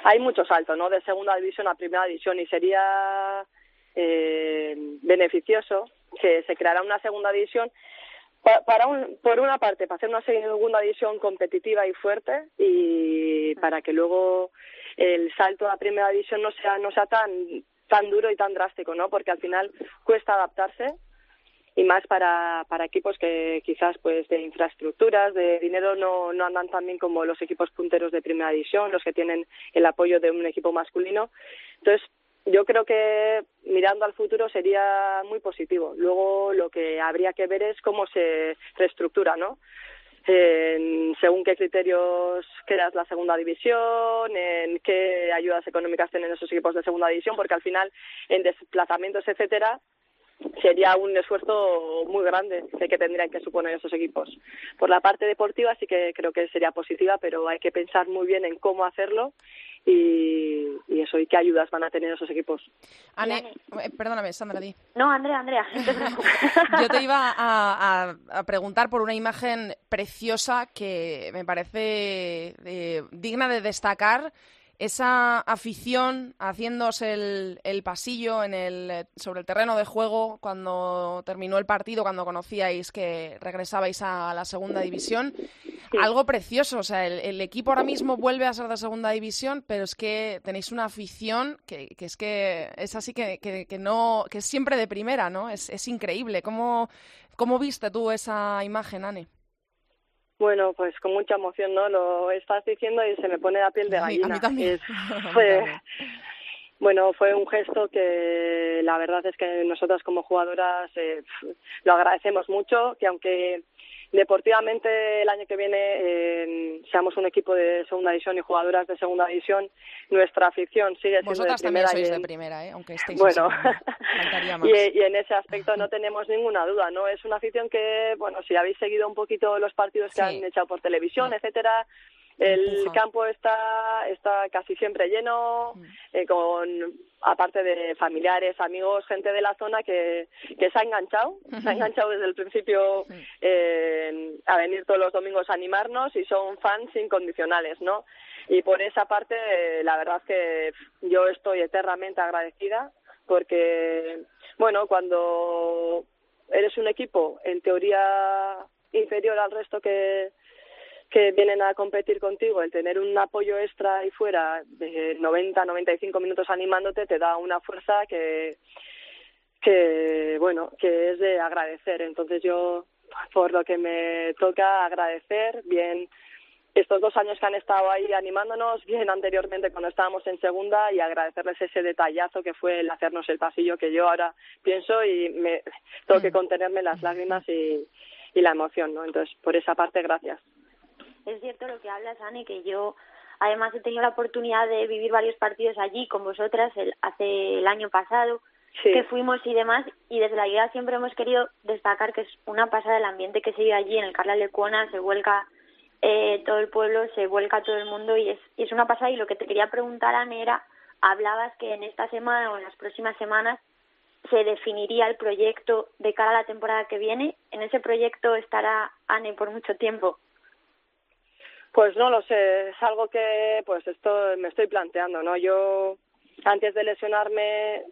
hay mucho salto, ¿no? De segunda división a primera división y sería eh, beneficioso que se creara una segunda división para un, por una parte, para hacer una segunda división competitiva y fuerte y para que luego el salto a primera división no sea no sea tan tan duro y tan drástico, ¿no? Porque al final cuesta adaptarse y más para, para equipos que quizás pues de infraestructuras, de dinero no, no andan tan bien como los equipos punteros de primera división, los que tienen el apoyo de un equipo masculino. Entonces, yo creo que mirando al futuro sería muy positivo. Luego lo que habría que ver es cómo se reestructura, ¿no? en según qué criterios creas la segunda división, en qué ayudas económicas tienen esos equipos de segunda división, porque al final en desplazamientos, etcétera, sería un esfuerzo muy grande que tendrían que suponer esos equipos. Por la parte deportiva sí que creo que sería positiva, pero hay que pensar muy bien en cómo hacerlo y, eso, y qué ayudas van a tener esos equipos. Ane, eh, perdóname, Sandra, di. No, Andrea, Andrea. Yo te iba a, preguntar por una imagen preciosa que me parece eh, digna de destacar esa afición haciéndose el, pasillo en el, sobre el terreno de juego cuando terminó el partido, cuando conocíais que regresabais a la segunda división. Algo precioso. O sea, el, el, equipo ahora mismo vuelve a ser de segunda división, pero es que tenéis una afición que, que es que es así que, que, que, no, que es siempre de primera, ¿no? Es, es increíble. ¿Cómo, ¿Cómo viste tú esa imagen, Ane? Bueno, pues con mucha emoción, ¿no? Lo estás diciendo y se me pone la piel de gallina. A mí, a mí también. Es, fue, bueno, fue un gesto que la verdad es que nosotras como jugadoras eh, lo agradecemos mucho, que aunque deportivamente el año que viene eh, seamos un equipo de segunda división y jugadoras de segunda división, nuestra afición sigue siendo Vosotras de primera. también sois y en, de primera, ¿eh? aunque estéis bueno, más. y, y, en ese aspecto no tenemos ninguna duda, ¿no? Es una afición que, bueno, si habéis seguido un poquito los partidos que Sí. han echado por televisión, etcétera, el Empuja. campo está está casi siempre lleno Mm. eh, con aparte de familiares amigos gente de la zona que, que se ha enganchado se ha enganchado desde el principio eh, a venir todos los domingos a animarnos y son fans incondicionales no y por esa parte eh, la verdad que yo estoy eternamente agradecida porque bueno cuando eres un equipo en teoría inferior al resto que que vienen a competir contigo, el tener un apoyo extra ahí fuera de 90, 95 minutos animándote te da una fuerza que, que bueno, que es de agradecer. Entonces yo, por lo que me toca agradecer, bien estos dos años que han estado ahí animándonos, bien anteriormente cuando estábamos en segunda y agradecerles ese detallazo que fue el hacernos el pasillo que yo ahora pienso y me tengo que contenerme las lágrimas y, y la emoción, ¿no? Entonces, por esa parte, gracias. Es cierto lo que hablas, Ani, que yo además he tenido la oportunidad de vivir varios partidos allí con vosotras el, hace el año pasado Sí. que fuimos y demás y desde la liga siempre hemos querido destacar que es una pasada el ambiente que se vive allí en el Carla Lecuona, se vuelca eh, todo el pueblo, se vuelca todo el mundo y es, y es una pasada y lo que te quería preguntar, Ani, era, hablabas que en esta semana o en las próximas semanas se definiría el proyecto de cara a la temporada que viene. En ese proyecto estará Anne por mucho tiempo. Pues no lo sé, es algo que pues esto me estoy planteando, ¿no? Yo antes de lesionarme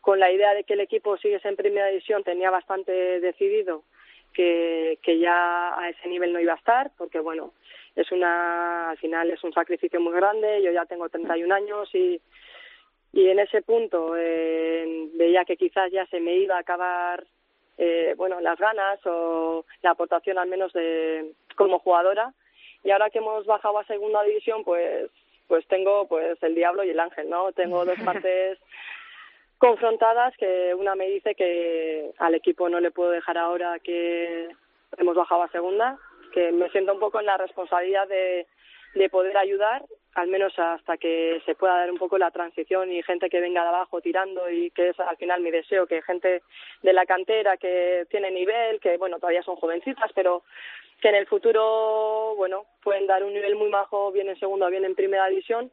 con la idea de que el equipo sigues en primera división tenía bastante decidido que, que ya a ese nivel no iba a estar porque bueno, es una al final es un sacrificio muy grande, yo ya tengo 31 años y y en ese punto eh, veía que quizás ya se me iba a acabar eh, bueno las ganas o la aportación al menos de como jugadora y ahora que hemos bajado a segunda división pues pues tengo pues el diablo y el ángel no tengo dos partes confrontadas que una me dice que al equipo no le puedo dejar ahora que hemos bajado a segunda que me siento un poco en la responsabilidad de de poder ayudar al menos hasta que se pueda dar un poco la transición y gente que venga de abajo tirando y que es al final mi deseo que gente de la cantera que tiene nivel que bueno todavía son jovencitas pero que en el futuro bueno pueden dar un nivel muy majo bien en segunda bien en primera división.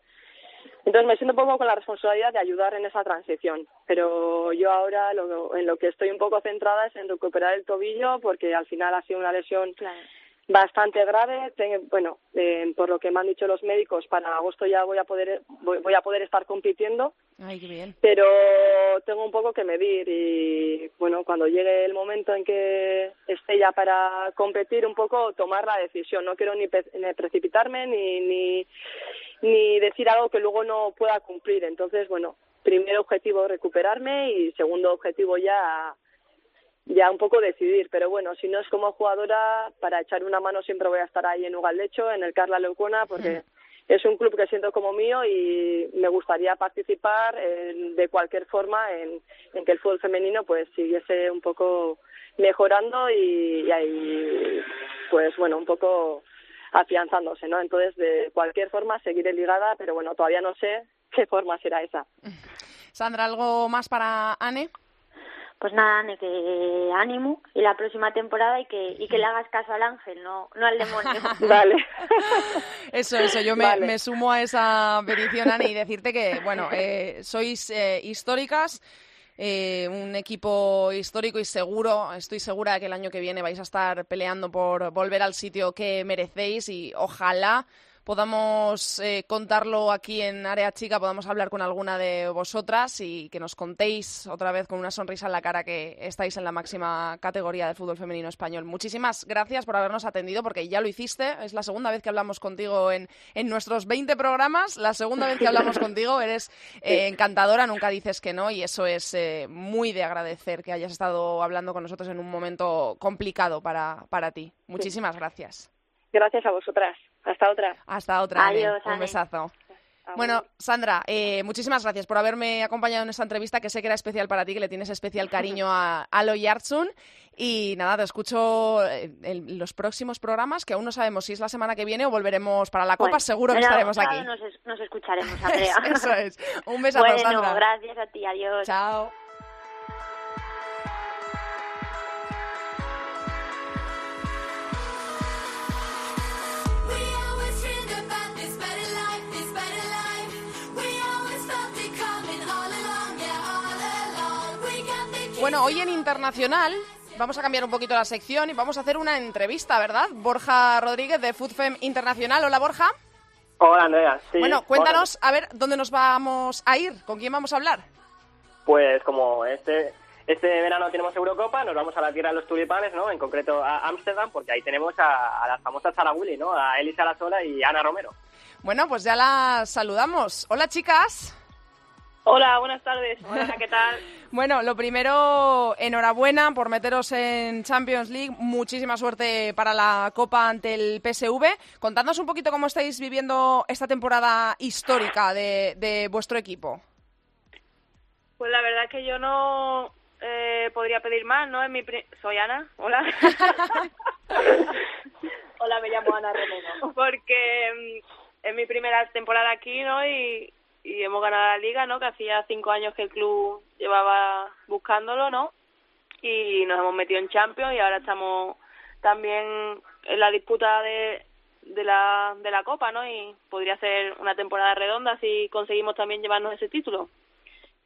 Entonces me siento un poco con la responsabilidad de ayudar en esa transición pero yo ahora lo, en lo que estoy un poco centrada es en recuperar el tobillo porque al final ha sido una lesión bastante grave. Bueno eh, por lo que me han dicho los médicos para agosto ya voy a poder voy, voy, a poder estar compitiendo. Ay, qué bien. pero tengo un poco que medir y bueno cuando llegue el momento en que esté ya para competir un poco tomar la decisión. No quiero ni, pe- ni precipitarme ni, ni ni decir algo que luego no pueda cumplir. Entonces bueno primer objetivo recuperarme y segundo objetivo ya ya un poco decidir, pero bueno, si no es como jugadora, para echar una mano siempre voy a estar ahí en Ugaldecho, en el Carla Leucona, porque es un club que siento como mío y me gustaría participar en- de cualquier forma en, en que el fútbol femenino pues siguiese un poco mejorando y, y ahí pues bueno, un poco afianzándose, ¿no? Entonces, de cualquier forma seguiré ligada, pero bueno, todavía no sé qué forma será esa. Sandra, ¿algo más para Anne? Pues nada, Anne, que ánimo y la próxima temporada y que, y que le hagas caso al ángel, no, no al demonio. Vale. Eso, eso, yo me, Vale. me sumo a esa petición, Anne, y decirte que, bueno, eh, sois eh, históricas, eh, un equipo histórico y seguro, estoy segura de que el año que viene vais a estar peleando por volver al sitio que merecéis y ojalá podamos eh, contarlo aquí en Área Chica, podamos hablar con alguna de vosotras y que nos contéis otra vez con una sonrisa en la cara que estáis en la máxima categoría del fútbol femenino español. Muchísimas gracias por habernos atendido, porque ya lo hiciste. Es la segunda vez que hablamos contigo en, en nuestros 20 programas. La segunda vez que hablamos contigo. Eres eh, encantadora, nunca dices que no, y eso es eh, muy de agradecer que hayas estado hablando con nosotros en un momento complicado para, para ti. Muchísimas gracias. Gracias a vosotras. Hasta otra. Hasta otra. Adiós, Un besazo. Bueno, Sandra, eh, muchísimas gracias por haberme acompañado en esta entrevista que sé que era especial para ti, que le tienes especial cariño a Alo Yartsun. Y nada, te escucho en, en los próximos programas, que aún no sabemos si es la semana que viene o volveremos para la Copa, Bueno, seguro que estaremos aquí. Nos, es- nos escucharemos, Andrea. Eso es. Un besazo, bueno, Sandra. gracias a ti, adiós. Chao. Bueno, hoy en Internacional vamos a cambiar un poquito la sección y vamos a hacer una entrevista, ¿verdad? Borja Rodríguez de FoodFem Internacional. Hola, Borja. Hola, Andrea. Sí, bueno, cuéntanos, a ver, ¿dónde nos vamos a ir? ¿Con quién vamos a hablar? Pues como este este verano tenemos Eurocopa, nos vamos a la tierra de los tulipanes, ¿no? En concreto a Ámsterdam, porque ahí tenemos a, a las famosas Sara Willy, ¿no? A Elisa Lazola y Ana Romero. Bueno, pues ya las saludamos. Hola, chicas. Hola, buenas tardes. Hola, ¿qué tal? Bueno, lo primero, enhorabuena por meteros en Champions League. Muchísima suerte para la Copa ante el PSV. Contadnos un poquito cómo estáis viviendo esta temporada histórica de, de vuestro equipo. Pues la verdad es que yo no eh, podría pedir más, ¿no? En mi pri- Soy Ana, hola. hola, me llamo Ana Romero. Porque mm, es mi primera temporada aquí, ¿no? Y, y hemos ganado la liga, ¿no? Que hacía cinco años que el club llevaba buscándolo, ¿no? Y nos hemos metido en Champions y ahora estamos también en la disputa de, de la, de la Copa, ¿no? Y podría ser una temporada redonda si conseguimos también llevarnos ese título.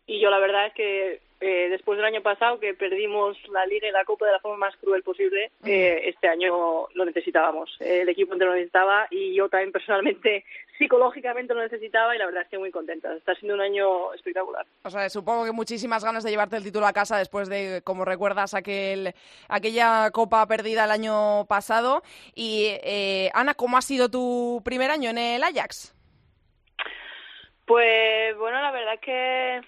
Y yo la verdad es que eh, después del año pasado que perdimos la Liga y la Copa de la forma más cruel posible, eh, este año lo necesitábamos. El equipo entero lo necesitaba y yo también personalmente, psicológicamente lo necesitaba y la verdad es que muy contenta. Está siendo un año espectacular. O sea, supongo que muchísimas ganas de llevarte el título a casa después de, como recuerdas, aquel, aquella copa perdida el año pasado. Y, eh, Ana, ¿cómo ha sido tu primer año en el Ajax? Pues bueno, la verdad es que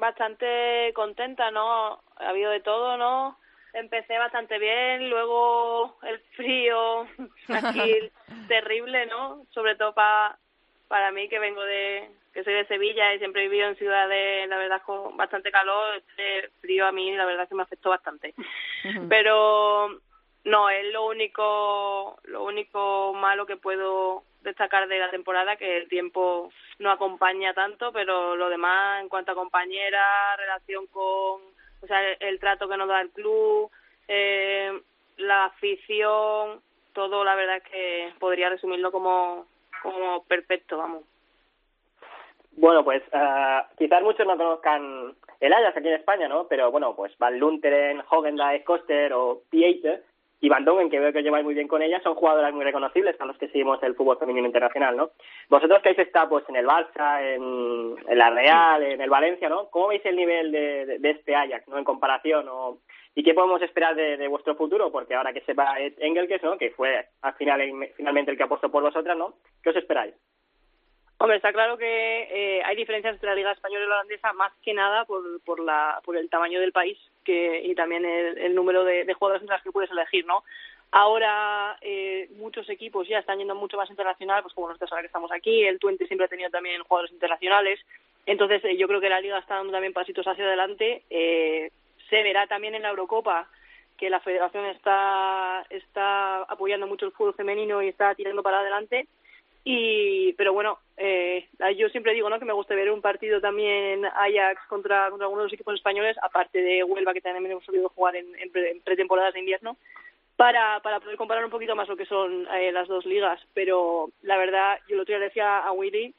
bastante contenta, ¿no? Ha habido de todo, ¿no? Empecé bastante bien, luego el frío aquí terrible, ¿no? Sobre todo pa, para mí que vengo de que soy de Sevilla y siempre he vivido en ciudades, la verdad, con bastante calor, este frío a mí la verdad que me afectó bastante. Pero no, es lo único, lo único malo que puedo destacar de la temporada, que el tiempo no acompaña tanto, pero lo demás en cuanto a compañera, relación con, o sea, el, trato que nos da el club, eh, la afición, todo la verdad es que podría resumirlo como, como perfecto, vamos. Bueno, pues eh, quizás muchos no conozcan el Ajax aquí en España, ¿no? Pero bueno, pues Van Lunteren, Hogendaes, Koster o Pieter y Van Dongen, que veo que os lleváis muy bien con ellas, son jugadoras muy reconocibles a los que seguimos el fútbol femenino internacional, ¿no? Vosotros que habéis estado pues en el Barça, en, la Real, en el Valencia, ¿no? ¿Cómo veis el nivel de, de, este Ajax, ¿no? En comparación, o, ¿y qué podemos esperar de, de vuestro futuro? Porque ahora que se va Engelkes, ¿no? Que fue al final, finalmente el que apostó por vosotras, ¿no? ¿Qué os esperáis? Hombre, está claro que eh, hay diferencias entre la Liga Española y la holandesa, más que nada por, por, la, por el tamaño del país que, y también el, número de, de jugadores entre las que puedes elegir, ¿no? Ahora eh, muchos equipos ya están yendo mucho más internacional, pues como nosotros ahora que estamos aquí, el Twente siempre ha tenido también jugadores internacionales, entonces eh, yo creo que la Liga está dando también pasitos hacia adelante, eh, se verá también en la Eurocopa que la Federación está, está apoyando mucho el fútbol femenino y está tirando para adelante, y pero bueno eh, yo siempre digo no que me gusta ver un partido también Ajax contra contra algunos de los equipos españoles aparte de Huelva que también hemos solido jugar en, pre, en pretemporadas de invierno para para poder comparar un poquito más lo que son eh, las dos ligas. Pero la verdad yo el otro día decía a Willy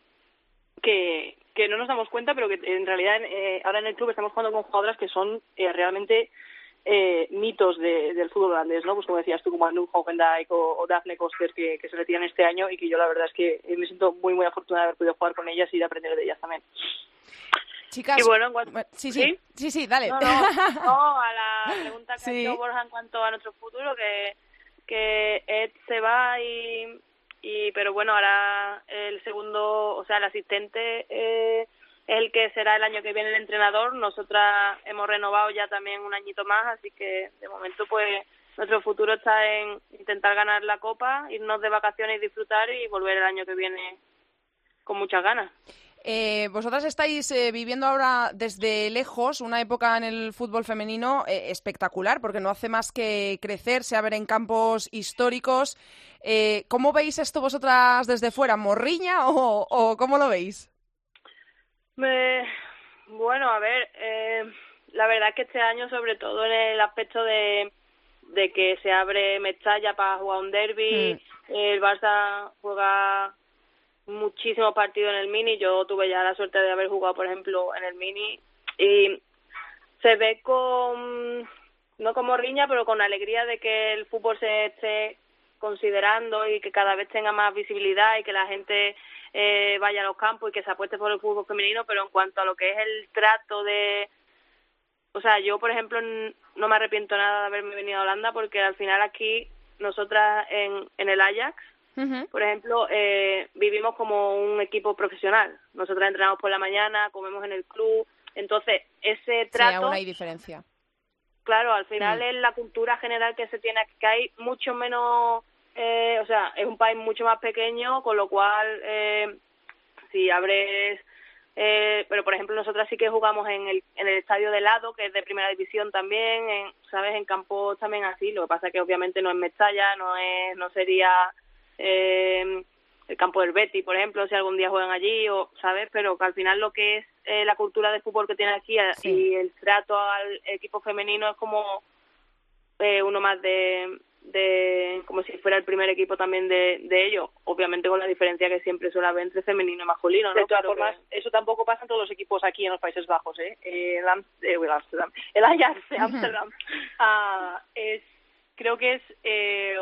que que no nos damos cuenta pero que en realidad eh, ahora en el club estamos jugando con jugadoras que son eh, realmente eh, mitos de- del fútbol holandés, ¿no? Pues como decías tú, como Anouk Hogendijk o, o Daphne Koster, que, que se retiran este año y que yo la verdad es que eh, me siento muy, muy afortunada de haber podido jugar con ellas y de aprender de ellas también. Chicas, Y bueno, en cuanto- sí, sí, sí, sí, dale. No, no, no, a la pregunta que Sí. ha hecho Borja en cuanto a nuestro futuro, que, que Ed se va y, y pero bueno, ahora el segundo, o sea, el asistente eh, el que será el año que viene el entrenador. Nosotras hemos renovado ya también un añito más, así que de momento pues nuestro futuro está en intentar ganar la copa, irnos de vacaciones y disfrutar y volver el año que viene con muchas ganas. Eh, vosotras estáis eh, viviendo ahora desde lejos una época en el fútbol femenino eh, espectacular, porque no hace más que crecer, se ver en campos históricos. Eh, ¿Cómo veis esto vosotras desde fuera? ¿Morriña o, o cómo lo veis? Me- bueno, a ver, eh, la verdad es que este año, sobre todo en el aspecto de, de que se abre Mestalla para jugar un derby, el Barça juega muchísimos partidos en el mini. Yo tuve ya la suerte de haber jugado, por ejemplo, en el mini y se ve con no como riña, pero con alegría de que el fútbol se esté considerando y que cada vez tenga más visibilidad y que la gente eh, vaya a los campos y que se apueste por el fútbol femenino, pero en cuanto a lo que es el trato de o sea, yo, por ejemplo, no me arrepiento nada de haberme venido a Holanda porque al final aquí, nosotras en, en el Ajax, por ejemplo, eh, vivimos como un equipo profesional. Nosotras entrenamos por la mañana, comemos en el club. Entonces, ese Sí, trato, aún hay diferencia. claro, al final Mm. es la cultura general que se tiene aquí, que hay mucho menos, eh, o sea, es un país mucho más pequeño, con lo cual, eh, si abres, eh, pero por ejemplo nosotras sí que jugamos en el, en el estadio de lado, que es de primera división también, en, sabes, en campos también así. Lo que pasa es que obviamente no es Mestalla, no es, no sería eh, el campo del Betty, por ejemplo, si algún día juegan allí, o sabes, pero que al final lo que es eh, la cultura de fútbol que tiene aquí y el trato al equipo femenino es como eh, uno más de, de como si fuera el primer equipo también de, de ellos, obviamente con la diferencia que siempre suele haber entre femenino y masculino, ¿no? De todas Pero que- formas, eso tampoco pasa en todos los equipos aquí en los Países Bajos, ¿eh? El, Am- eh, el Amsterdam, el Ajax de Amsterdam ah, es, creo que es, eh,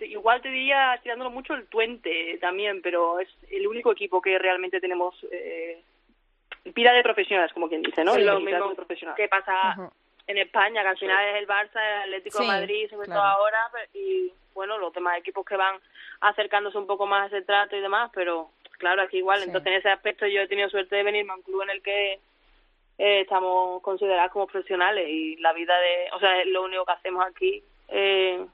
igual te diría tirándolo mucho el Twente también, pero es el único equipo que realmente tenemos eh, pira de profesionales, como quien dice, ¿no? Lo mismo que pasa en España, que al final es el Barça, el Atlético de Madrid, sobre claro. todo ahora, y bueno, los demás equipos que van acercándose un poco más a ese trato y demás, pero claro, aquí igual, Sí. entonces en ese aspecto yo he tenido suerte de venirme a un club en el que eh, estamos considerados como profesionales y la vida de, o sea, es lo único que hacemos aquí, eh,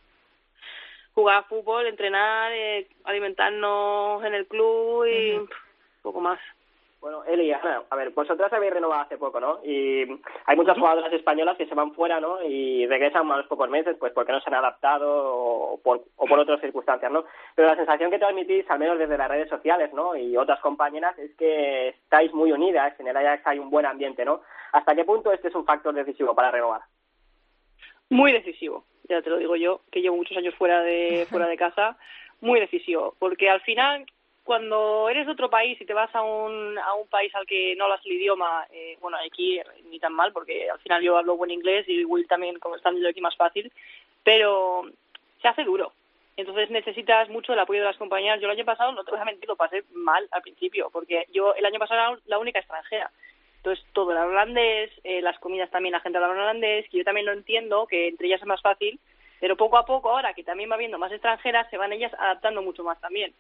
jugar fútbol, entrenar, eh, alimentarnos en el club y pff, poco más. Bueno, Eli, a ver, vosotras habéis renovado hace poco, ¿no? Y hay muchas jugadoras españolas que se van fuera, ¿no? Y regresan a los pocos meses, pues porque no se han adaptado o por, o por otras circunstancias, ¿no? Pero la sensación que transmitís, al menos desde las redes sociales, ¿no? Y otras compañeras, es que estáis muy unidas, en el Ajax hay un buen ambiente, ¿no? ¿Hasta qué punto este es un factor decisivo para renovar? muy decisivo, ya te lo digo yo, que llevo muchos años fuera de fuera de casa, muy decisivo, porque al final cuando eres de otro país y te vas a un, a un país al que no hablas el idioma, eh, bueno, aquí ni tan mal, porque al final yo hablo buen inglés y Will también, como estando yo aquí, más fácil, pero se hace duro. Entonces necesitas mucho el apoyo de las compañeras. Yo el año pasado, no te voy a mentir, lo pasé mal al principio, porque yo el año pasado era la única extranjera. Entonces todo era holandés, eh, las comidas también la gente hablaba en holandés, que yo también lo entiendo, que entre ellas es más fácil, pero poco a poco, ahora que también va habiendo más extranjeras, se van ellas adaptando mucho más también.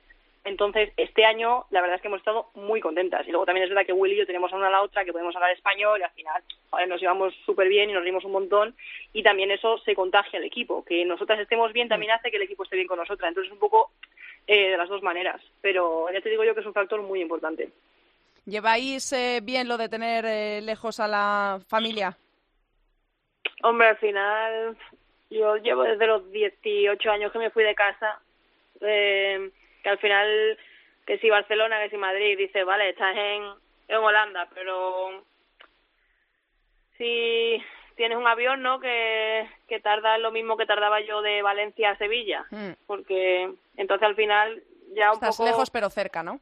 Entonces, este año, la verdad es que hemos estado muy contentas. Y luego también es verdad que Will y yo tenemos a una a la otra que podemos hablar español y al final joder, nos llevamos súper bien y nos rimos un montón. Y también eso se contagia al equipo. Que nosotras estemos bien también hace que el equipo esté bien con nosotras. Entonces, un poco eh, de las dos maneras. Pero ya te digo yo que es un factor muy importante. ¿Lleváis eh, bien lo de tener eh, lejos a la familia? Hombre, al final, yo llevo desde los 18 años que me fui de casa, eh, que al final, que si Barcelona, que si Madrid, dice, vale, estás en, en Holanda, pero si tienes un avión, ¿no? Que, que tarda lo mismo que tardaba yo de Valencia a Sevilla, Mm. porque entonces al final ya un Estás poco... lejos pero cerca, ¿no?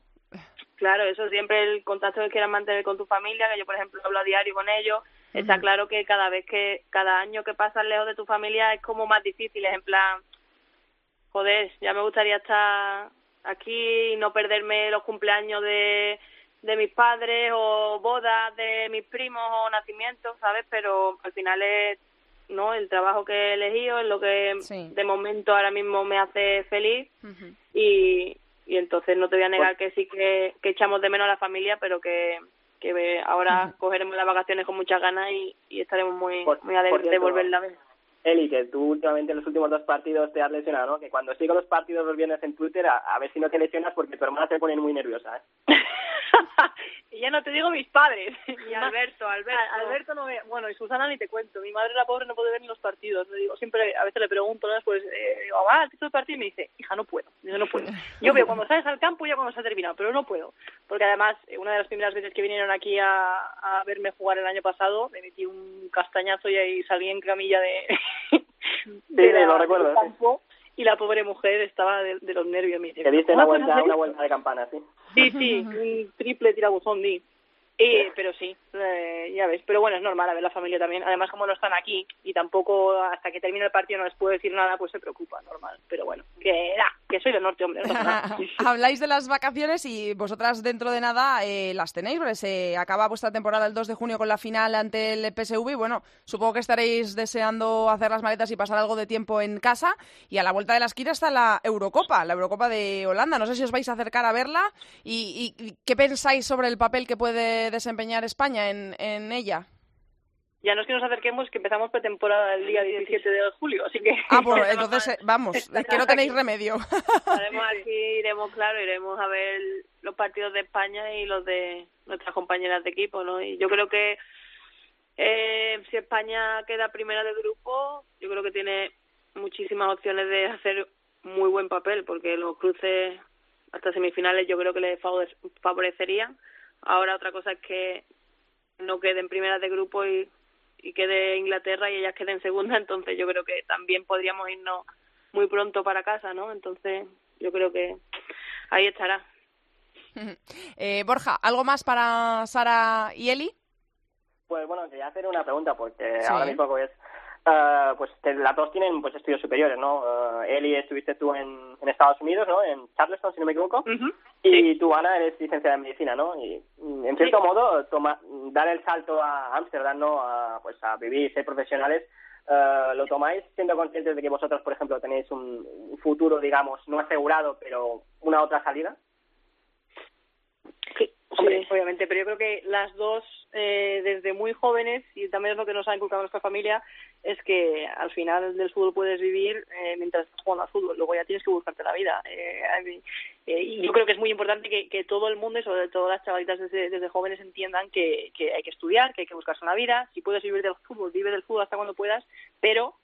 Claro, eso siempre el contacto que quieras mantener con tu familia, que yo por ejemplo hablo a diario con ellos, está claro que cada vez que, cada año que pasas lejos de tu familia es como más difícil, es en plan, joder, ya me gustaría estar aquí y no perderme los cumpleaños de, de mis padres o bodas de mis primos o nacimientos, ¿sabes? Pero al final es no el trabajo que he elegido es lo que de momento ahora mismo me hace feliz. Y, y entonces no te voy a negar que sí que, que echamos de menos a la familia pero que, que ahora cogeremos las vacaciones con muchas ganas y, y estaremos muy muy alegres de volverla a ver Eli, que tú últimamente en los últimos dos partidos te has lesionado, ¿no? Que cuando sigo los partidos los viernes en Twitter, a, a ver si no te lesionas porque tu hermana se pone muy nerviosa, ¿eh? y ya no te digo mis padres, y Alberto, Alberto. Alberto no ve, bueno, y Susana ni te cuento, mi madre la pobre no puede ver ni los partidos, le digo, siempre, a veces le pregunto, ¿no? pues, eh, digo, va, ¿has visto el partido? Y me dice, hija, no puedo, yo no puedo. Yo veo cuando sales al campo ya cuando se ha terminado, pero no puedo, porque además, eh, una de las primeras veces que vinieron aquí a, a verme jugar el año pasado, me metí un castañazo y ahí salí en camilla de... de la- lo recuerdo, del sí. campo, y la pobre mujer estaba de, de los nervios. Me dice, Que diste "¿Cómo una vuelta, una esto?". vuelta de campana, sí. Sí, sí, un triple tirabuzón di. Eh, pero sí, eh, ya ves. Pero bueno, es normal a ver la familia también. Además, como no están aquí y tampoco hasta que termine el partido no les puedo decir nada, pues se preocupa, normal. Pero bueno, que da, que soy del norte, hombre. no. Habláis de las vacaciones y vosotras dentro de nada eh, las tenéis, porque se acaba vuestra temporada el 2 de junio con la final ante el PSV y bueno, supongo que estaréis deseando hacer las maletas y pasar algo de tiempo en casa y a la vuelta de la esquina está la Eurocopa, la Eurocopa de Holanda. No sé si os vais a acercar a verla y- y qué pensáis sobre el papel que puede desempeñar España en, en ella. Ya no es que nos acerquemos, que empezamos pretemporada el día 17 de julio, así que... Ah, pues entonces, eh, vamos, es que no tenéis remedio. Aquí, iremos, claro, iremos a ver los partidos de España y los de nuestras compañeras de equipo, ¿no? Y yo creo que eh, si España queda primera de grupo, yo creo que tiene muchísimas opciones de hacer muy buen papel, porque los cruces hasta semifinales yo creo que favore- favorecerían. Ahora otra cosa es que no queden primeras de grupo y, y quede Inglaterra y ellas queden segunda, entonces yo creo que también podríamos irnos muy pronto para casa, ¿no? Entonces yo creo que ahí estará. Eh, Borja, ¿algo más para Sara y Eli? Pues bueno, quería hacer una pregunta porque Sí. ahora mismo pues eh, pues que las dos tienen pues estudios superiores, ¿no? Eh, Eli estuviste tú en, en Estados Unidos, ¿no? En Charleston, si no me equivoco. Y tú, Ana, eres licenciada en medicina, ¿no? Y mm, en cierto modo, toma, dar el salto a Ámsterdam, ¿no? A, pues a vivir, ser profesionales, eh, ¿lo tomáis siendo conscientes de que vosotros, por ejemplo, tenéis un futuro, digamos, no asegurado, pero una otra salida? Sí, obviamente, pero yo creo que las dos, eh, desde muy jóvenes, y también es lo que nos ha inculcado nuestra familia, es que al final del fútbol puedes vivir eh, mientras estás jugando al fútbol, luego ya tienes que buscarte la vida. Eh, eh, y yo creo que es muy importante que, que todo el mundo, y sobre todo las chavalitas desde, desde jóvenes, entiendan que, que hay que estudiar, que hay que buscarse una vida. Si puedes vivir del fútbol, vive del fútbol hasta cuando puedas, pero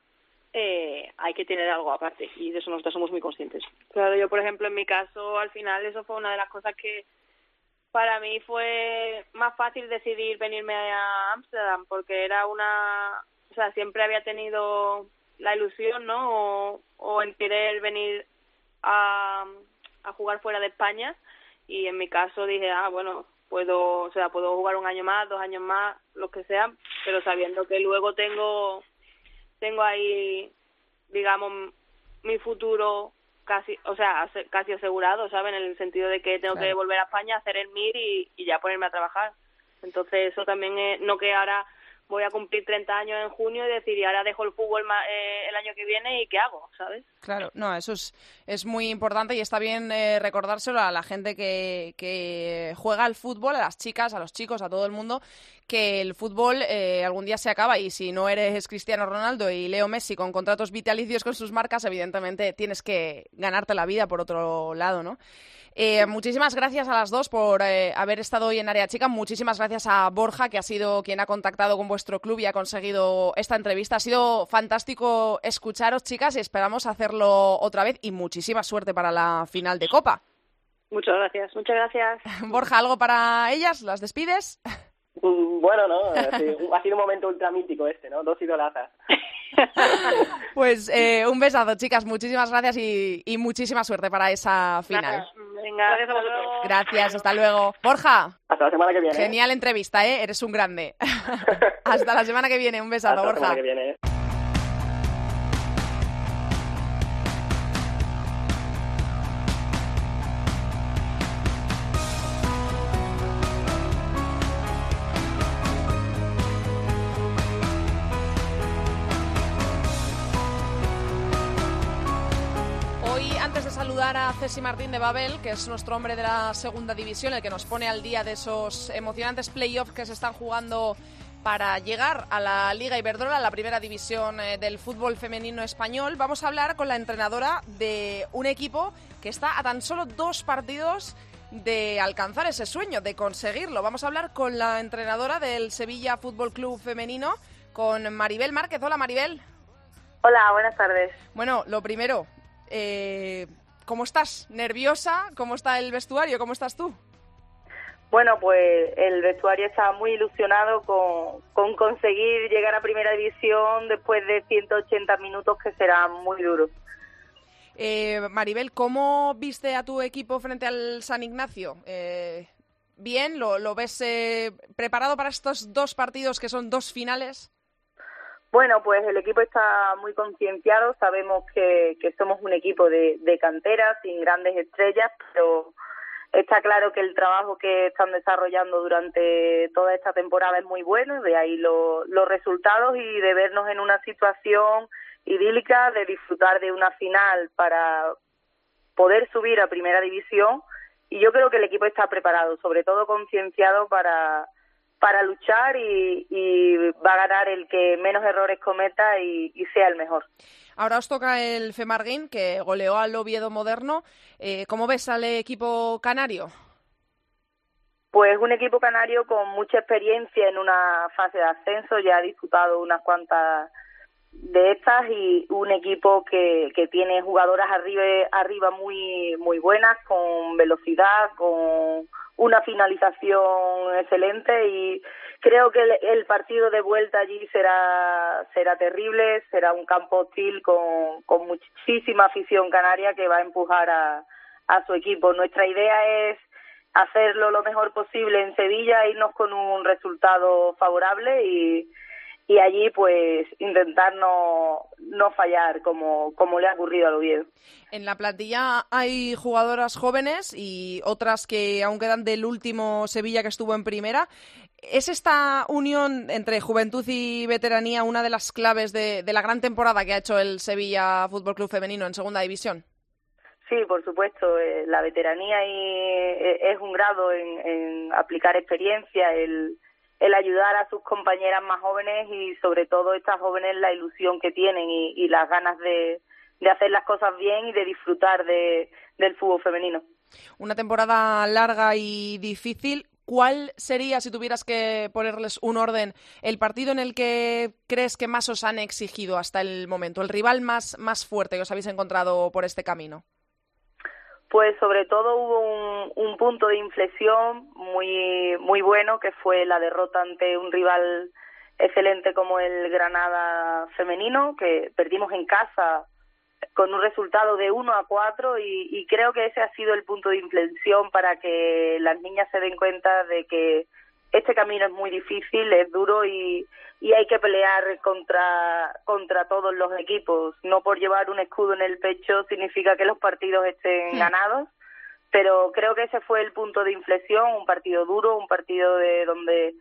eh, hay que tener algo aparte, y de eso nosotros somos muy conscientes. Claro, yo por ejemplo en mi caso al final eso fue una de las cosas que para mí fue más fácil decidir venirme a Ámsterdam porque era una, o sea, siempre había tenido la ilusión, ¿no? O, o en querer venir a, a jugar fuera de España y en mi caso dije, ah, bueno, puedo, o sea, puedo jugar un año más, dos años más, lo que sea, pero sabiendo que luego tengo tengo ahí, digamos, mi futuro casi, o sea, casi asegurado, ¿saben? En el sentido de que tengo que volver a España, hacer el MIR y, y ya ponerme a trabajar. Entonces, eso también es, no que ahora voy a cumplir 30 años en junio y decir, y ahora dejo el fútbol ma- eh, el año que viene y ¿qué hago? ¿Sabes? Claro, no, eso es, es muy importante y está bien eh, recordárselo a la gente que, que juega al fútbol, a las chicas, a los chicos, a todo el mundo, que el fútbol eh, algún día se acaba y si no eres Cristiano Ronaldo y Leo Messi con contratos vitalicios con sus marcas, evidentemente tienes que ganarte la vida por otro lado, ¿no? Eh, muchísimas gracias a las dos por eh, haber estado hoy en Área Chica. Muchísimas gracias a Borja, que ha sido quien ha contactado con vuestro club y ha conseguido esta entrevista. Ha sido fantástico escucharos, chicas, y esperamos hacerlo otra vez. Y muchísima suerte para la final de Copa. Muchas gracias, muchas gracias. Borja, ¿algo para ellas? ¿Las despides? Mm, Bueno, ¿no? Sí, ha sido un momento ultra mítico este, ¿no? Dos idolazas. Pues eh, un besazo, chicas. Muchísimas gracias y, y muchísima suerte para esa final. Nada, Venga, gracias a vosotros. Gracias, hasta luego. Borja. Hasta la semana que viene. Genial entrevista, ¿eh? Eres un grande. hasta la semana que viene. Un besazo, Hasta la Borja. semana que viene. Saludar a Cesi Martín de Babel, que es nuestro hombre de la segunda división, el que nos pone al día de esos emocionantes playoffs que se están jugando para llegar a la Liga Iberdrola, la primera división eh, del fútbol femenino español, vamos a hablar con la entrenadora de un equipo que está a tan solo dos partidos de alcanzar ese sueño, de conseguirlo. Vamos a hablar con la entrenadora del Sevilla Fútbol Club Femenino, con Maribel Márquez. Hola, Maribel. Hola, buenas tardes. Bueno, lo primero, eh, ¿cómo estás? ¿Nerviosa? ¿Cómo está el vestuario? ¿Cómo estás tú? Bueno, pues el vestuario está muy ilusionado con, con conseguir llegar a primera división después de 180 minutos que será muy duro. Eh, Maribel, ¿cómo viste a tu equipo frente al San Ignacio? Eh, ¿Bien? ¿Lo, lo ves eh, preparado para estos dos partidos que son dos finales? Bueno, pues el equipo está muy concienciado, sabemos que, que somos un equipo de, de cantera, sin grandes estrellas, pero está claro que el trabajo que están desarrollando durante toda esta temporada es muy bueno, de ahí lo- los resultados y de vernos en una situación idílica, de disfrutar de una final para poder subir a primera división. Y yo creo que el equipo está preparado, sobre todo concienciado para para luchar y, y va a ganar el que menos errores cometa y, y sea el mejor. Ahora os toca el Femarguín, que goleó al Oviedo Moderno. Eh, ¿Cómo ves al equipo canario? Pues un equipo canario con mucha experiencia en una fase de ascenso, ya ha disputado unas cuantas de estas y un equipo que, que tiene jugadoras arriba, arriba muy, muy buenas, con velocidad, con una finalización excelente y creo que el, el partido de vuelta allí será, será terrible, será un campo hostil con, con muchísima afición canaria que va a empujar a, a su equipo. Nuestra idea es hacerlo lo mejor posible en Sevilla, irnos con un resultado favorable y, y allí pues intentar no, no fallar como, como le ha ocurrido al Oviedo. En la plantilla hay jugadoras jóvenes y otras que aún quedan del último Sevilla que estuvo en primera. ¿Es esta unión entre juventud y veteranía una de las claves de, de la gran temporada que ha hecho el Sevilla Fútbol Club Femenino en Segunda División? Sí, por supuesto, eh, la veteranía y, eh, es un grado en, en aplicar experiencia, el, el ayudar a sus compañeras más jóvenes y sobre todo estas jóvenes la ilusión que tienen y, las ganas de, de hacer las cosas bien y de disfrutar de, del fútbol femenino. Una temporada larga y difícil. ¿Cuál sería, si tuvieras que ponerles un orden, el partido en el que crees que más os han exigido hasta el momento? ¿El rival más, más fuerte que os habéis encontrado por este camino? Pues sobre todo hubo un, un punto de inflexión muy muy bueno que fue la derrota ante un rival excelente como el Granada femenino que perdimos en casa con un resultado de 1 a 4 y, y creo que ese ha sido el punto de inflexión para que las niñas se den cuenta de que este camino es muy difícil, es duro y, y hay que pelear contra, contra todos los equipos. No por llevar un escudo en el pecho significa que los partidos estén ganados, pero creo que ese fue el punto de inflexión, un partido duro, un partido de donde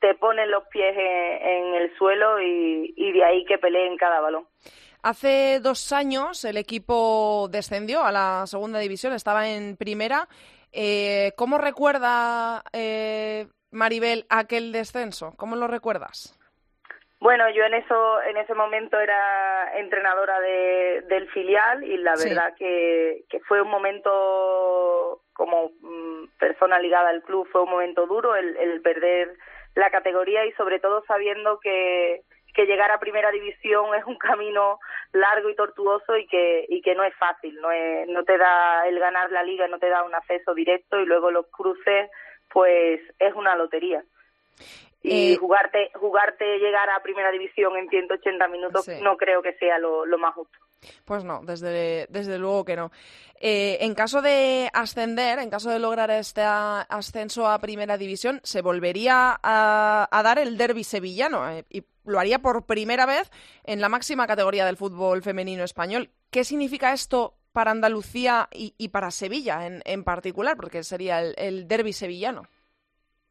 te ponen los pies en, en el suelo y, y de ahí que peleen cada balón. Hace dos años el equipo descendió a la segunda división, estaba en primera. Eh, ¿Cómo recuerda eh, Maribel aquel descenso? ¿Cómo lo recuerdas? Bueno, yo en eso, en ese momento era entrenadora de, del filial y la Sí. verdad que, que fue un momento como mm, persona ligada al club, fue un momento duro el, el perder la categoría y sobre todo sabiendo que, que llegar a primera división es un camino largo y tortuoso y que, y que no es fácil, no, es, no te da el ganar la liga, no te da un acceso directo y luego los cruces, pues es una lotería. y Eh, jugarte jugarte llegar a primera división en 180 minutos Sí. no creo que sea lo, lo más justo. Pues no, desde, desde luego que no. Eh, en caso de ascender, en caso de lograr este ascenso a Primera División, se volvería a, a dar el derby sevillano eh, y lo haría por primera vez en la máxima categoría del fútbol femenino español. ¿Qué significa esto para Andalucía y, para Sevilla en, en particular? Porque sería el, el derby sevillano.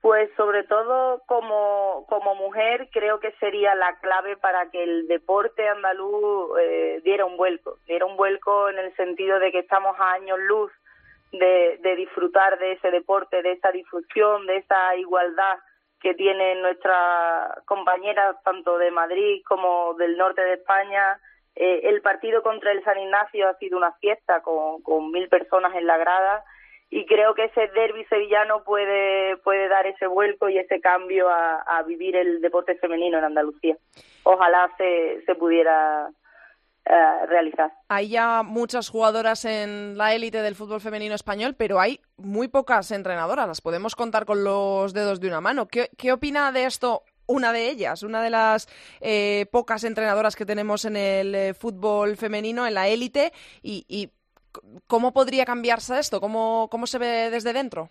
Pues sobre todo como, como mujer creo que sería la clave para que el deporte andaluz eh, diera un vuelco, diera un vuelco en el sentido de que estamos a años luz de, de disfrutar de ese deporte, de esa difusión, de esa igualdad que tienen nuestras compañeras tanto de Madrid como del norte de España. Eh, el partido contra el San Ignacio ha sido una fiesta con, mil personas en la grada y creo que ese derby sevillano puede puede dar ese vuelco y ese cambio a, vivir el deporte femenino en Andalucía. Ojalá se, se pudiera eh, realizar. Hay ya muchas jugadoras en la élite del fútbol femenino español, pero hay muy pocas entrenadoras. Las podemos contar con los dedos de una mano. ¿Qué, qué opina de esto una de ellas, una de las eh, pocas entrenadoras que tenemos en el eh, fútbol femenino, en la élite? Y, y cómo podría cambiarse esto? ¿Cómo, cómo se ve desde dentro?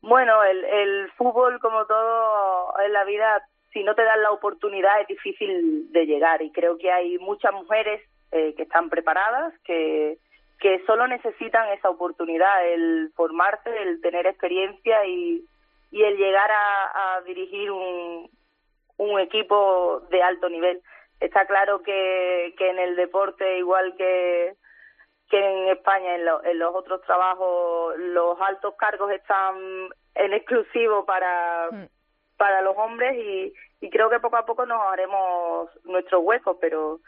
Bueno, el, el fútbol, como todo en la vida, si no te dan la oportunidad es difícil de llegar y creo que hay muchas mujeres eh, que están preparadas, que, que solo necesitan esa oportunidad, el formarse, el tener experiencia y, y el llegar a, a dirigir un, un equipo de alto nivel. Está claro que, que en el deporte, igual que, que en España, en, lo- en los otros trabajos, los altos cargos están en exclusivo para, para los hombres y, y creo que poco a poco nos haremos nuestros huecos, pero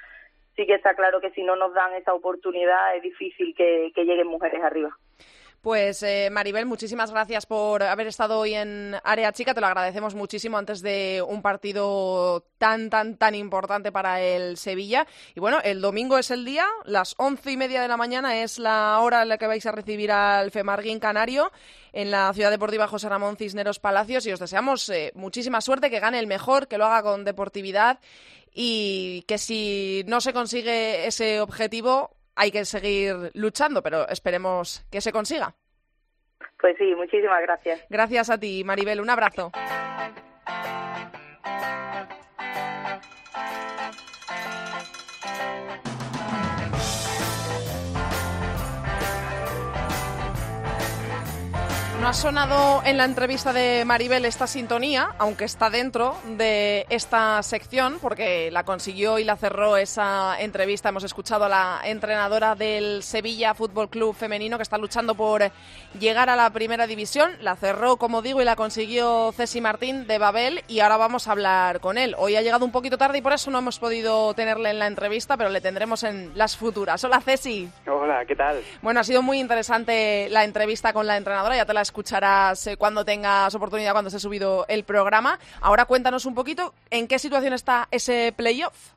sí que está claro que si no nos dan esa oportunidad es difícil que, que lleguen mujeres arriba. Pues eh, Maribel, muchísimas gracias por haber estado hoy en Área Chica. Te lo agradecemos muchísimo antes de un partido tan, tan, tan importante para el Sevilla. Y bueno, el domingo es el día, las once y media de la mañana es la hora en la que vais a recibir al Femarguín Canario en la Ciudad Deportiva José Ramón Cisneros Palacios y os deseamos eh, muchísima suerte, que gane el mejor, que lo haga con deportividad y que si no se consigue ese objetivo hay que seguir luchando, pero esperemos que se consiga. Pues sí, muchísimas gracias. Gracias a ti, Maribel. Un abrazo. No ha sonado en la entrevista de Maribel esta sintonía, aunque está dentro de esta sección, porque la consiguió y la cerró esa entrevista. Hemos escuchado a la entrenadora del Sevilla Fútbol Club Femenino que está luchando por llegar a la primera división. La cerró, como digo, y la consiguió Ceci Martín de Babel. Y ahora vamos a hablar con él. Hoy ha llegado un poquito tarde y por eso no hemos podido tenerle en la entrevista, pero le tendremos en las futuras. Hola, Ceci. Hola, ¿qué tal? Bueno, ha sido muy interesante la entrevista con la entrenadora, ya te la escucharás eh, cuando tengas oportunidad, cuando se ha subido el programa. Ahora cuéntanos un poquito en qué situación está ese playoff.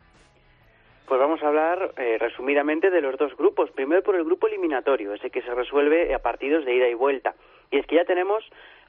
Pues vamos a hablar eh, resumidamente de los dos grupos. Primero por el grupo eliminatorio, ese que se resuelve a partidos de ida y vuelta. Y es que ya tenemos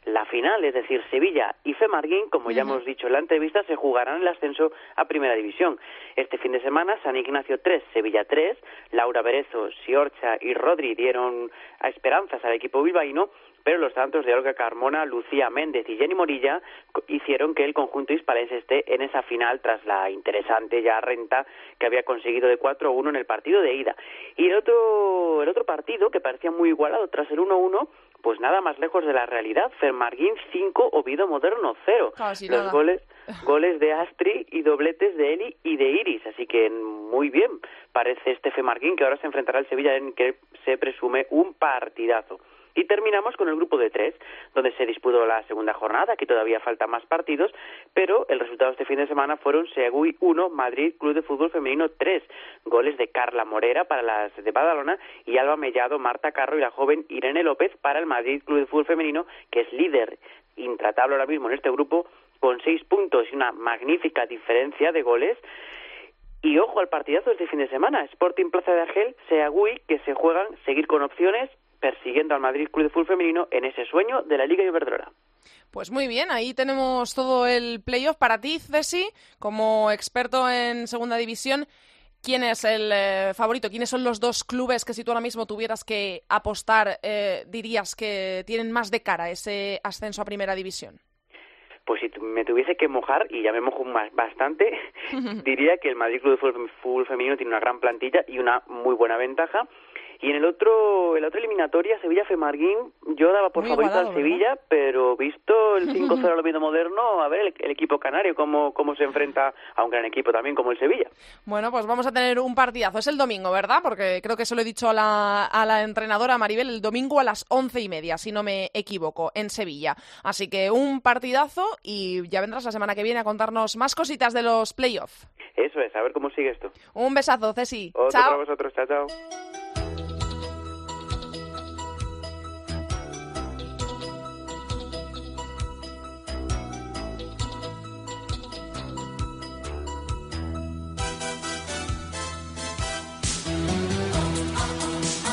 la final, es decir, Sevilla y Femarguín, como ya hemos dicho en la entrevista, se jugarán el ascenso a Primera División. Este fin de semana, San Ignacio 3, Sevilla 3, Laura Berezo, Siorcha y Rodri dieron a esperanzas al equipo bilbaíno, pero los tantos de Olga Carmona, Lucía Méndez y Jenny Morilla hicieron que el conjunto hispalense esté en esa final tras la interesante ya renta que había conseguido de 4-1 en el partido de ida. Y el otro, el otro partido, que parecía muy igualado tras el 1-1, pues nada más lejos de la realidad. Fermarguín 5, Oviedo Moderno 0. Casi Los nada. goles, goles de Astri y dobletes de Eli y de Iris. Así que muy bien parece este Femarguín que ahora se enfrentará al Sevilla en que se presume un partidazo. Y terminamos con el grupo de tres, donde se disputó la segunda jornada. Aquí todavía faltan más partidos, pero el resultado este fin de semana fueron Segui 1, Madrid Club de Fútbol Femenino 3. Goles de Carla Morera para las de Badalona y Alba Mellado, Marta Carro y la joven Irene López para el Madrid Club de Fútbol Femenino, que es líder intratable ahora mismo en este grupo, con seis puntos y una magnífica diferencia de goles. Y ojo al partidazo este fin de semana, Sporting Plaza de Argel, Seagüí, que se juegan seguir con opciones persiguiendo al Madrid Club de Fútbol Femenino en ese sueño de la Liga Iberdrola. Pues muy bien, ahí tenemos todo el playoff para ti, Ceci, como experto en segunda división. ¿Quién es el eh, favorito? ¿Quiénes son los dos clubes que si tú ahora mismo tuvieras que apostar, eh, dirías que tienen más de cara ese ascenso a primera división? Pues si me tuviese que mojar, y ya me mojo bastante, diría que el Madrid Club de Fútbol Femenino tiene una gran plantilla y una muy buena ventaja. Y en el otro, en la otra eliminatoria, Sevilla-Femarguín, yo daba por favorito al Sevilla, pero visto el 5-0 al Oviedo Moderno, a ver el, equipo canario cómo, cómo se enfrenta a un gran equipo también como el Sevilla. Bueno, pues vamos a tener un partidazo. Es el domingo, ¿verdad? Porque creo que se lo he dicho a la, a la entrenadora Maribel, el domingo a las once y media, si no me equivoco, en Sevilla. Así que un partidazo y ya vendrás la semana que viene a contarnos más cositas de los playoffs. Eso es, a ver cómo sigue esto. Un besazo, Ceci. Otro chao. para vosotros, chao, chao.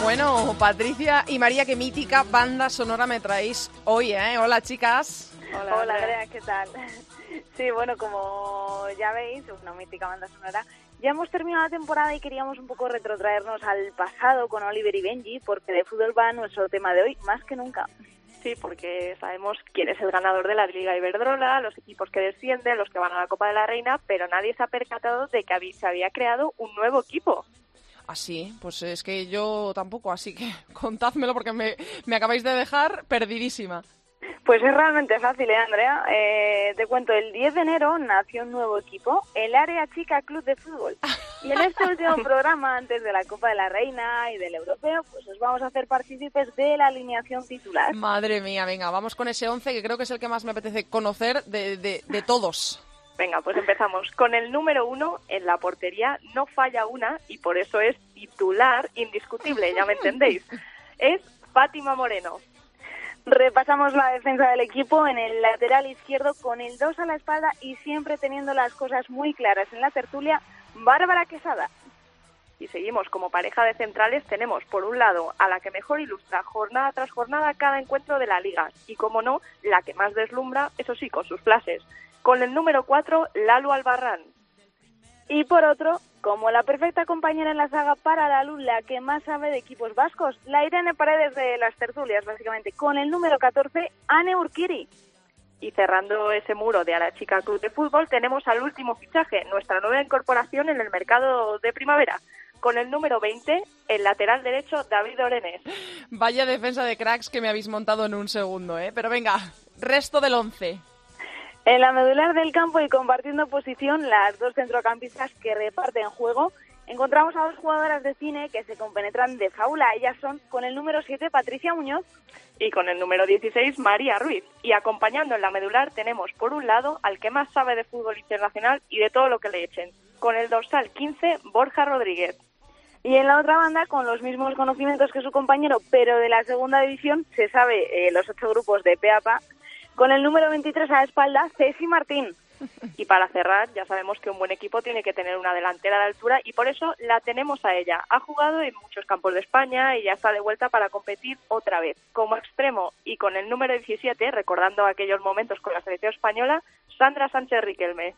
Bueno, Patricia y María, qué mítica banda sonora me traéis hoy, ¿eh? Hola, chicas. Hola, Hola Andrea, ¿qué tal? Sí, bueno, como ya veis, una mítica banda sonora. Ya hemos terminado la temporada y queríamos un poco retrotraernos al pasado con Oliver y Benji, porque de fútbol va nuestro tema de hoy más que nunca. Sí, porque sabemos quién es el ganador de la Liga Iberdrola, los equipos que descienden, los que van a la Copa de la Reina, pero nadie se ha percatado de que se había creado un nuevo equipo. Así, pues es que yo tampoco, así que contádmelo porque me, me acabáis de dejar perdidísima. Pues es realmente fácil, ¿eh, Andrea? Eh, te cuento, el 10 de enero nació un nuevo equipo, el Área Chica Club de Fútbol. Y en este último programa, antes de la Copa de la Reina y del Europeo, pues os vamos a hacer partícipes de la alineación titular. Madre mía, venga, vamos con ese 11 que creo que es el que más me apetece conocer de, de, de todos. Venga, pues empezamos. Con el número uno en la portería no falla una y por eso es titular indiscutible, ya me entendéis. Es Fátima Moreno. Repasamos la defensa del equipo en el lateral izquierdo con el 2 a la espalda y siempre teniendo las cosas muy claras en la tertulia, Bárbara Quesada. Y seguimos como pareja de centrales, tenemos por un lado a la que mejor ilustra jornada tras jornada cada encuentro de la liga y como no, la que más deslumbra, eso sí, con sus clases, con el número 4, Lalo Albarrán. Y por otro, como la perfecta compañera en la saga para Lalu, la que más sabe de equipos vascos, la Irene Paredes de las tertulias, básicamente, con el número 14, Anne Urquiri. Y cerrando ese muro de a la chica club de fútbol, tenemos al último fichaje, nuestra nueva incorporación en el mercado de primavera. Con el número 20, el lateral derecho, David Orenés. Vaya defensa de cracks que me habéis montado en un segundo, ¿eh? Pero venga, resto del 11. En la medular del campo y compartiendo posición las dos centrocampistas que reparten juego, encontramos a dos jugadoras de cine que se compenetran de faula. Ellas son con el número 7 Patricia Muñoz y con el número 16 María Ruiz. Y acompañando en la medular tenemos por un lado al que más sabe de fútbol internacional y de todo lo que le echen, con el dorsal 15 Borja Rodríguez. Y en la otra banda, con los mismos conocimientos que su compañero, pero de la segunda división, se sabe eh, los ocho grupos de PAPA, con el número 23 a la espalda, Ceci Martín. Y para cerrar, ya sabemos que un buen equipo tiene que tener una delantera de altura y por eso la tenemos a ella. Ha jugado en muchos campos de España y ya está de vuelta para competir otra vez. Como extremo y con el número 17, recordando aquellos momentos con la selección española, Sandra Sánchez Riquelme.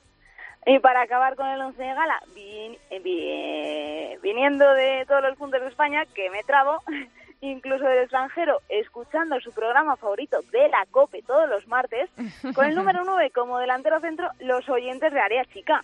Y para acabar con el once de gala, viniendo de todos los puntos de España, que me trabo, incluso del extranjero, escuchando su programa favorito de la COPE todos los martes, con el número 9 como delantero centro, los oyentes de Área Chica.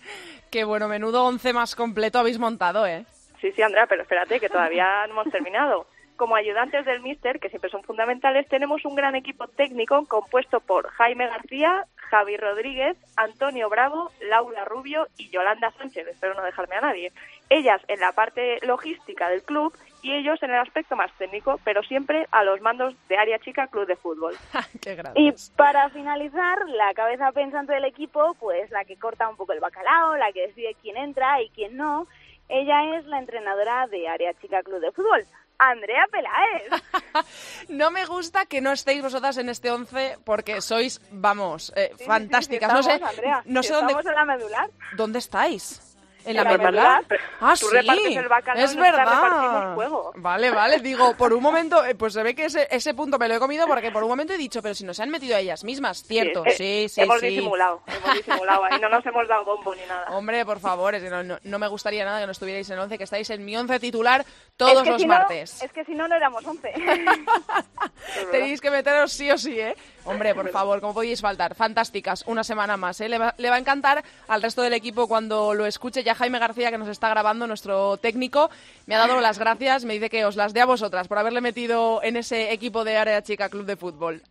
Qué bueno, menudo once más completo habéis montado, ¿eh? Sí, sí, Andrea, pero espérate, que todavía no hemos terminado. Como ayudantes del Mister, que siempre son fundamentales, tenemos un gran equipo técnico compuesto por Jaime García, Javi Rodríguez, Antonio Bravo, Laura Rubio y Yolanda Sánchez, espero no dejarme a nadie. Ellas en la parte logística del club y ellos en el aspecto más técnico, pero siempre a los mandos de Área Chica Club de Fútbol. Qué y para finalizar, la cabeza pensante del equipo, pues la que corta un poco el bacalao, la que decide quién entra y quién no, ella es la entrenadora de Área Chica Club de Fútbol. Andrea Peláez. no me gusta que no estéis vosotras en este 11 porque sois, vamos, eh, fantásticas. no sé, Andrea, no sé dónde. en la medular. ¿Dónde estáis? En la medular. Ah, Tú sí. repartes el bacalao es y verdad. fuego. Vale, vale. Digo, por un momento, eh, pues se ve que ese, ese punto me lo he comido porque por un momento he dicho, pero si no se han metido a ellas mismas. Cierto, Eh, sí, sí, hemos sí. disimulado, hemos disimulado ahí, no nos hemos dado bombo ni nada. Hombre, por favor, es que no, no- no me gustaría nada que no estuvierais en once, que estáis en mi once titular todos Es que los si no- martes. es que si no, no éramos 11. Tenéis que meteros sí o sí, ¿eh? Hombre, por favor, ¿cómo podéis faltar? Fantásticas, una semana más, ¿eh? Le va, le va a encantar al resto del equipo cuando lo escuche. Ya Jaime García, que nos está grabando, nuestro técnico, me ha dado las gracias. Me dice que os las dé a vosotras por haberle metido en ese equipo de Área Chica Club de Fútbol.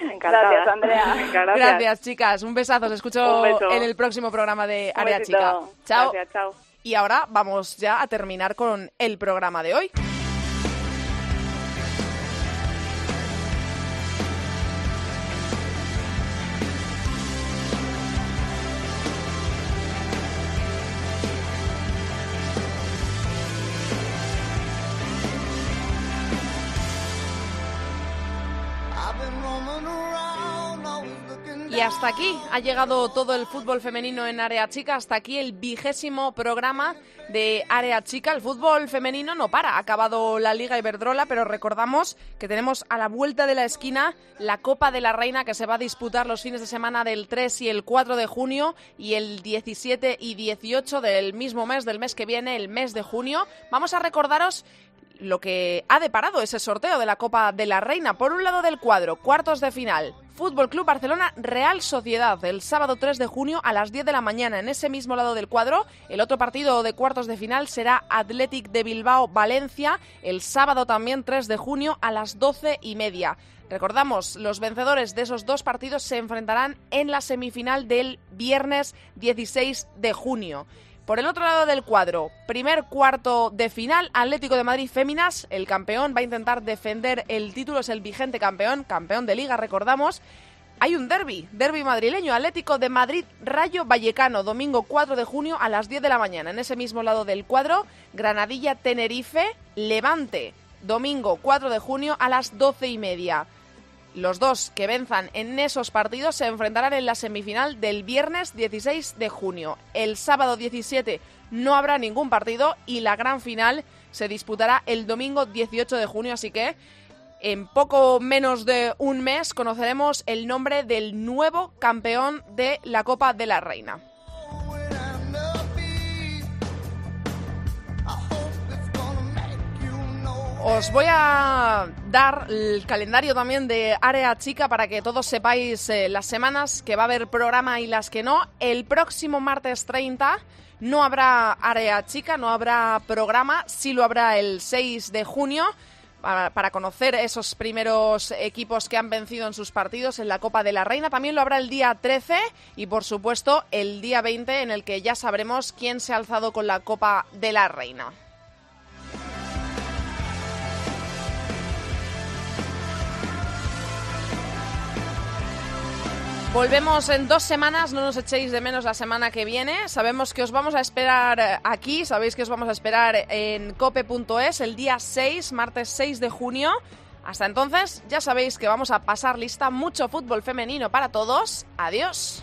Encantada. Gracias, Andrea. Gracias. gracias. chicas. Un besazo. Os escucho en el próximo programa de Área. Chica. Chao. Gracias, chao. Y ahora vamos ya a terminar con el programa de hoy. Hasta aquí ha llegado todo el fútbol femenino en Área Chica, hasta aquí el vigésimo programa de Área Chica. El fútbol femenino no para, ha acabado la Liga Iberdrola, pero recordamos que tenemos a la vuelta de la esquina la Copa de la Reina que se va a disputar los fines de semana del 3 y el 4 de junio y el 17 y 18 del mismo mes, del mes que viene, el mes de junio. Vamos a recordaros lo que ha deparado ese sorteo de la Copa de la Reina. Por un lado del cuadro, cuartos de final. Fútbol Club Barcelona Real Sociedad el sábado 3 de junio a las 10 de la mañana. En ese mismo lado del cuadro, el otro partido de cuartos de final será Athletic de Bilbao Valencia el sábado también 3 de junio a las 12 y media. Recordamos, los vencedores de esos dos partidos se enfrentarán en la semifinal del viernes 16 de junio. Por el otro lado del cuadro, primer cuarto de final, Atlético de Madrid Féminas, el campeón va a intentar defender el título, es el vigente campeón, campeón de liga, recordamos. Hay un derby, derby madrileño, Atlético de Madrid Rayo Vallecano, domingo 4 de junio a las 10 de la mañana. En ese mismo lado del cuadro, Granadilla Tenerife Levante, domingo 4 de junio a las 12 y media. Los dos que venzan en esos partidos se enfrentarán en la semifinal del viernes 16 de junio. El sábado 17 no habrá ningún partido y la gran final se disputará el domingo 18 de junio, así que en poco menos de un mes conoceremos el nombre del nuevo campeón de la Copa de la Reina. Os voy a dar el calendario también de Área Chica para que todos sepáis eh, las semanas que va a haber programa y las que no. El próximo martes 30 no habrá Área Chica, no habrá programa, sí lo habrá el 6 de junio para, conocer esos primeros equipos que han vencido en sus partidos en la Copa de la Reina. También lo habrá el día 13 y, por supuesto, el día 20 en el que ya sabremos quién se ha alzado con la Copa de la Reina. Volvemos en dos semanas, no nos echéis de menos la semana que viene. Sabemos que os vamos a esperar eh, aquí, sabéis que os vamos a esperar en cope.es el día 6, martes 6 de junio. Hasta entonces, ya sabéis que vamos a pasar lista mucho fútbol femenino para todos. Adiós.